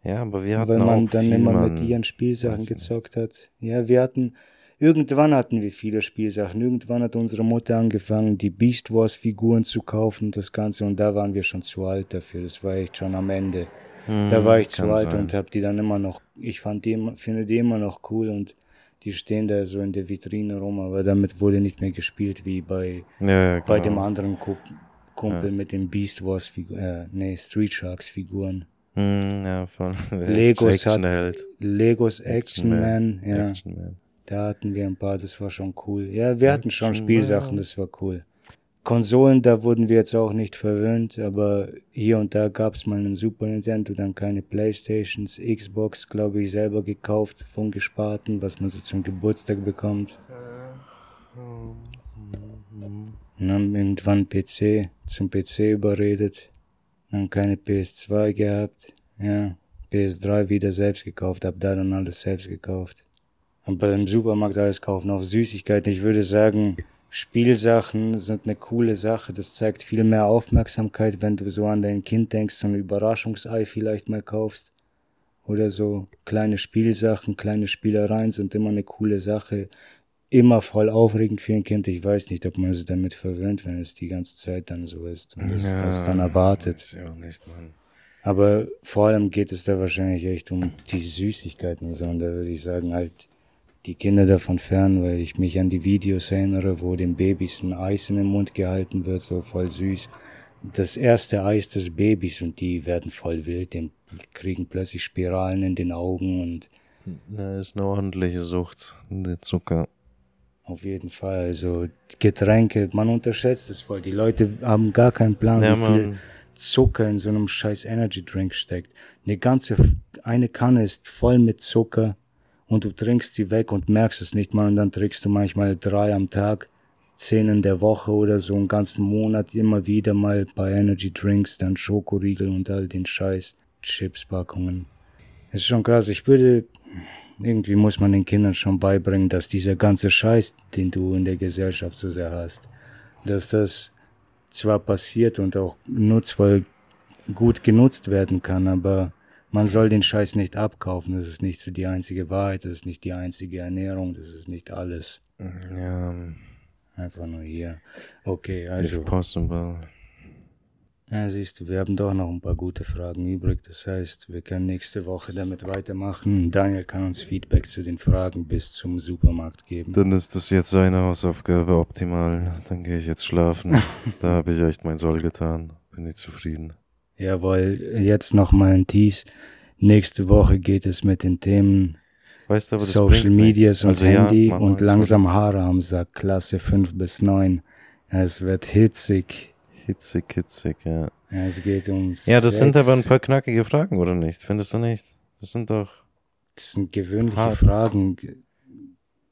[SPEAKER 2] Ja, aber wir hatten
[SPEAKER 1] weil man
[SPEAKER 2] auch
[SPEAKER 1] dann
[SPEAKER 2] viel,
[SPEAKER 1] immer mit ihren Spielsachen gezockt hat. Ja, wir hatten, irgendwann hatten wir viele Spielsachen. Irgendwann hat unsere Mutter angefangen, die Beast Wars Figuren zu kaufen und das Ganze. Und da waren wir schon zu alt dafür. Das war echt schon am Ende.
[SPEAKER 2] Hm,
[SPEAKER 1] Da war ich zu alt
[SPEAKER 2] sein.
[SPEAKER 1] und hab die dann immer noch, ich fand die, immer- finde die immer noch cool und die stehen da so in der Vitrine rum, aber damit wurde nicht mehr gespielt wie bei,
[SPEAKER 2] ja, ja,
[SPEAKER 1] bei
[SPEAKER 2] genau.
[SPEAKER 1] dem anderen Kup Kumpel
[SPEAKER 2] Ja.
[SPEAKER 1] mit den Beast Wars Figuren, äh, nee, Street Sharks Figuren.
[SPEAKER 2] Hm, ja, voll.
[SPEAKER 1] Legos hat-
[SPEAKER 2] Actionheld.
[SPEAKER 1] Legos Action Man, ja,
[SPEAKER 2] Action Man.
[SPEAKER 1] Da hatten wir ein paar, das war schon cool. Ja, wir hatten schon Spielsachen, das war cool. Konsolen, da wurden wir jetzt auch nicht verwöhnt, aber hier und da gab's mal einen Super Nintendo, dann keine Playstations, Xbox, glaube ich, selber gekauft von Gesparten, was man so zum Geburtstag bekommt. Und dann irgendwann PC, zum PC überredet, dann keine PS2 gehabt, ja, PS3 wieder selbst gekauft, hab da dann alles selbst gekauft. Aber im Supermarkt alles kaufen, auch Süßigkeiten. Ich würde sagen, Spielsachen sind eine coole Sache. Das zeigt viel mehr Aufmerksamkeit, wenn du so an dein Kind denkst, so ein Überraschungsei vielleicht mal kaufst. Oder so kleine Spielsachen, kleine Spielereien sind immer eine coole Sache. Immer voll aufregend für ein Kind. Ich weiß nicht, ob man es damit verwöhnt, wenn es die ganze Zeit dann so ist und es das dann erwartet.
[SPEAKER 2] Auch nicht, Mann.
[SPEAKER 1] Aber vor allem geht es da wahrscheinlich echt um die Süßigkeiten und so. Und da würde ich sagen, halt die Kinder davon fern, weil ich mich an die Videos erinnere, wo den Babys ein Eis in den Mund gehalten wird, so voll süß. Das erste Eis des Babys und die werden voll wild, die kriegen plötzlich Spiralen in den Augen und
[SPEAKER 2] Na, ist eine ordentliche Sucht. Der Zucker.
[SPEAKER 1] auf jeden Fall, also Getränke, man unterschätzt es voll. Die Leute haben gar keinen Plan,
[SPEAKER 2] Ja,
[SPEAKER 1] wie viel. Zucker in so einem scheiß Energy Drink steckt. Eine ganze, eine Kanne ist voll mit Zucker und du trinkst sie weg und merkst es nicht mal und dann trinkst du manchmal drei am Tag, zehn in der Woche oder so einen ganzen Monat immer wieder mal bei Energy Drinks, dann Schokoriegel und all den Scheiß, Chipspackungen. Es ist schon krass, ich würde, irgendwie muss man den Kindern schon beibringen, dass dieser ganze Scheiß, den du in der Gesellschaft so sehr hast, dass das zwar passiert und auch nutzvoll gut genutzt werden kann, aber man soll den Scheiß nicht abkaufen. Das ist nicht so die einzige Wahrheit, das ist nicht die einzige Ernährung, das ist nicht alles.
[SPEAKER 2] Ja,
[SPEAKER 1] Einfach nur hier. Okay, also,
[SPEAKER 2] if possible.
[SPEAKER 1] ja, siehst du, wir haben doch noch ein paar gute Fragen übrig. Das heißt, wir können nächste Woche damit weitermachen. Daniel kann uns Feedback zu den Fragen bis zum Supermarkt geben.
[SPEAKER 2] Dann ist das jetzt seine Hausaufgabe optimal. Dann gehe ich jetzt schlafen. da habe ich echt mein Soll getan. Bin ich zufrieden.
[SPEAKER 1] Jawohl, jetzt noch mal ein Tease. Nächste Woche geht es mit den Themen
[SPEAKER 2] Weißt du, aber
[SPEAKER 1] Social Medias und
[SPEAKER 2] Also ja,
[SPEAKER 1] Handy
[SPEAKER 2] mach
[SPEAKER 1] und langsam Haare am Sack, Klasse 5 bis 9. Es wird hitzig.
[SPEAKER 2] Hitzig, hitzig, ja.
[SPEAKER 1] Ja, Es geht um
[SPEAKER 2] Ja, das sind
[SPEAKER 1] Sex.
[SPEAKER 2] aber ein paar knackige Fragen, oder nicht? Findest du nicht? Das sind doch.
[SPEAKER 1] Das sind gewöhnliche
[SPEAKER 2] Hart.
[SPEAKER 1] Fragen. ge-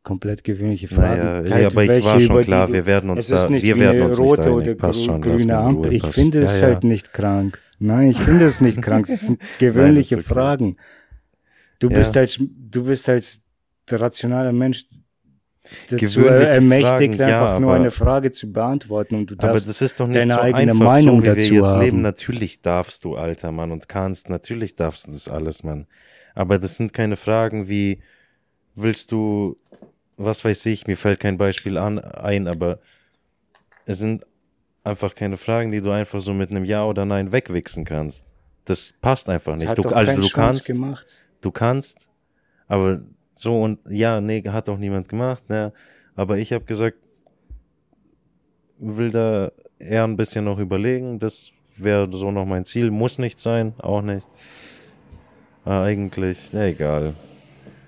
[SPEAKER 1] Komplett gewöhnliche Fragen.
[SPEAKER 2] Naja,
[SPEAKER 1] Keine-
[SPEAKER 2] ja, aber ich war schon
[SPEAKER 1] die
[SPEAKER 2] klar,
[SPEAKER 1] du-
[SPEAKER 2] wir werden uns
[SPEAKER 1] Es ist
[SPEAKER 2] da,
[SPEAKER 1] nicht
[SPEAKER 2] wir werden
[SPEAKER 1] eine
[SPEAKER 2] uns
[SPEAKER 1] rote
[SPEAKER 2] nicht
[SPEAKER 1] oder.
[SPEAKER 2] Passt schon,
[SPEAKER 1] grüne Ampel. Ich finde es
[SPEAKER 2] ja,
[SPEAKER 1] halt nicht krank. Nein, ich finde es nicht krank. Es sind gewöhnliche
[SPEAKER 2] Nein, das okay.
[SPEAKER 1] Fragen. Du
[SPEAKER 2] Ja.
[SPEAKER 1] bist als du bist als rationaler Mensch dazu ermächtigt,
[SPEAKER 2] Fragen, ja,
[SPEAKER 1] einfach nur
[SPEAKER 2] aber-
[SPEAKER 1] eine Frage zu beantworten und du
[SPEAKER 2] Aber
[SPEAKER 1] darfst
[SPEAKER 2] das ist doch nicht
[SPEAKER 1] deine
[SPEAKER 2] so
[SPEAKER 1] eigene
[SPEAKER 2] einfach,
[SPEAKER 1] Meinung
[SPEAKER 2] so wie wir
[SPEAKER 1] dazu
[SPEAKER 2] jetzt
[SPEAKER 1] haben.
[SPEAKER 2] leben. Natürlich darfst du, alter Mann, und kannst. Natürlich darfst du das alles, Mann. Aber das sind keine Fragen wie, willst du, was weiß ich, mir fällt kein Beispiel an, ein, aber es sind einfach keine Fragen, die du einfach so mit einem Ja oder Nein wegwichsen kannst. Das passt einfach
[SPEAKER 1] Das
[SPEAKER 2] nicht. Du, also du kannst,
[SPEAKER 1] gemacht.
[SPEAKER 2] du kannst, aber so und ja, nee, hat auch niemand gemacht, ne? Aber ich habe gesagt, will da eher ein bisschen noch überlegen. Das wäre so noch mein Ziel. Muss nicht sein, auch nicht. Aber eigentlich, na egal.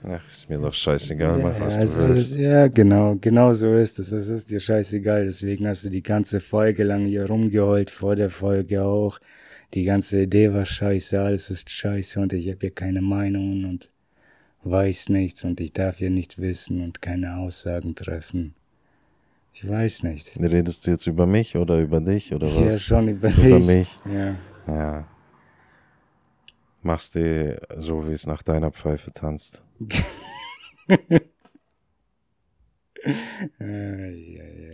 [SPEAKER 2] Ach, ist mir doch scheißegal, mach was
[SPEAKER 1] also
[SPEAKER 2] du willst.
[SPEAKER 1] ja, genau, genau so ist es. Es ist dir scheißegal. Deswegen hast du die ganze Folge lang hier rumgeheult, vor der Folge auch. Die ganze Idee war scheiße, alles ist scheiße und ich habe hier keine Meinungen und weiß nichts und ich darf hier nichts wissen und keine Aussagen treffen. Ich weiß nicht.
[SPEAKER 2] Redest du jetzt über mich oder über dich oder
[SPEAKER 1] Ja,
[SPEAKER 2] was?
[SPEAKER 1] schon über,
[SPEAKER 2] Über mich.
[SPEAKER 1] Ja.
[SPEAKER 2] Ja. Machst du so, wie es nach deiner Pfeife tanzt.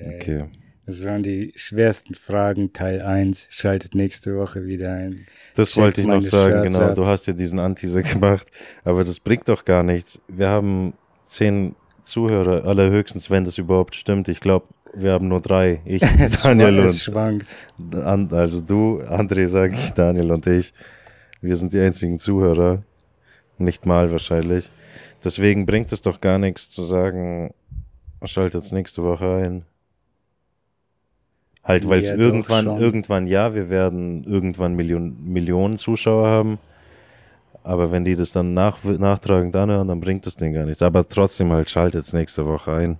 [SPEAKER 2] Okay.
[SPEAKER 1] Das waren die schwersten Fragen, Teil 1. Schaltet nächste Woche wieder ein.
[SPEAKER 2] Das
[SPEAKER 1] Checkt
[SPEAKER 2] wollte ich noch sagen,
[SPEAKER 1] Shirts
[SPEAKER 2] genau.
[SPEAKER 1] ab.
[SPEAKER 2] Du hast ja diesen Anteaser gemacht, aber das bringt doch gar nichts. Wir haben zehn Zuhörer, allerhöchstens, wenn das überhaupt stimmt. Ich glaube, wir haben nur drei. Ich, Daniel und
[SPEAKER 1] schwankt.
[SPEAKER 2] An- also du, André, sage ich, Daniel und ich. Wir sind die einzigen Zuhörer. Nicht mal wahrscheinlich. Deswegen bringt es doch gar nichts zu sagen, schaltet's nächste Woche ein. Halt, weil
[SPEAKER 1] Ja,
[SPEAKER 2] irgendwann,
[SPEAKER 1] schon.
[SPEAKER 2] irgendwann ja, wir werden irgendwann Million, Millionen Zuschauer haben. Aber wenn die das dann nach, nachtragend anhören, dann bringt das denen gar nichts. Aber trotzdem halt, schaltet's nächste Woche ein.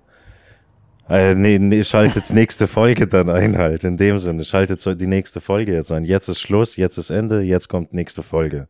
[SPEAKER 2] Äh, nee, nee, schaltet's nächste Folge dann ein halt. In dem Sinne, schaltet die nächste Folge jetzt ein. Jetzt ist Schluss, jetzt ist Ende, jetzt kommt nächste Folge.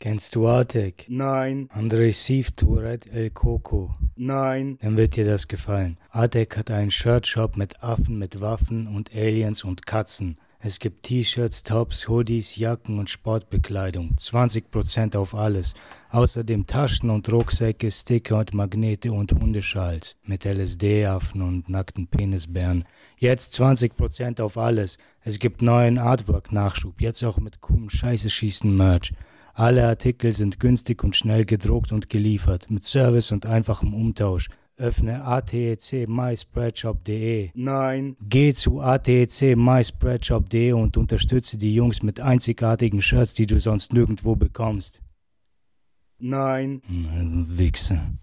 [SPEAKER 1] Kennst du Artek? Nein. André Siv Tourette El Coco? Nein. Dann wird dir das gefallen. Artek hat einen Shirtshop mit Affen, mit Waffen und Aliens und Katzen. Es gibt T-Shirts, Tops, Hoodies, Jacken und Sportbekleidung. 20% auf alles. Außerdem Taschen und Rucksäcke, Sticker und Magnete und Hundeschals. Mit LSD-Affen und nackten Penisbären. Jetzt 20% auf alles. Es gibt neuen Artwork-Nachschub. Jetzt auch mit coolem Scheiße-Schießen-Merch. Alle Artikel sind günstig und schnell gedruckt und geliefert, mit Service und einfachem Umtausch. Öffne ATEC myspreadshop.de. Nein. Geh zu ATEC myspreadshop.de und unterstütze die Jungs mit einzigartigen Shirts, die du sonst nirgendwo bekommst. Nein. Wichse.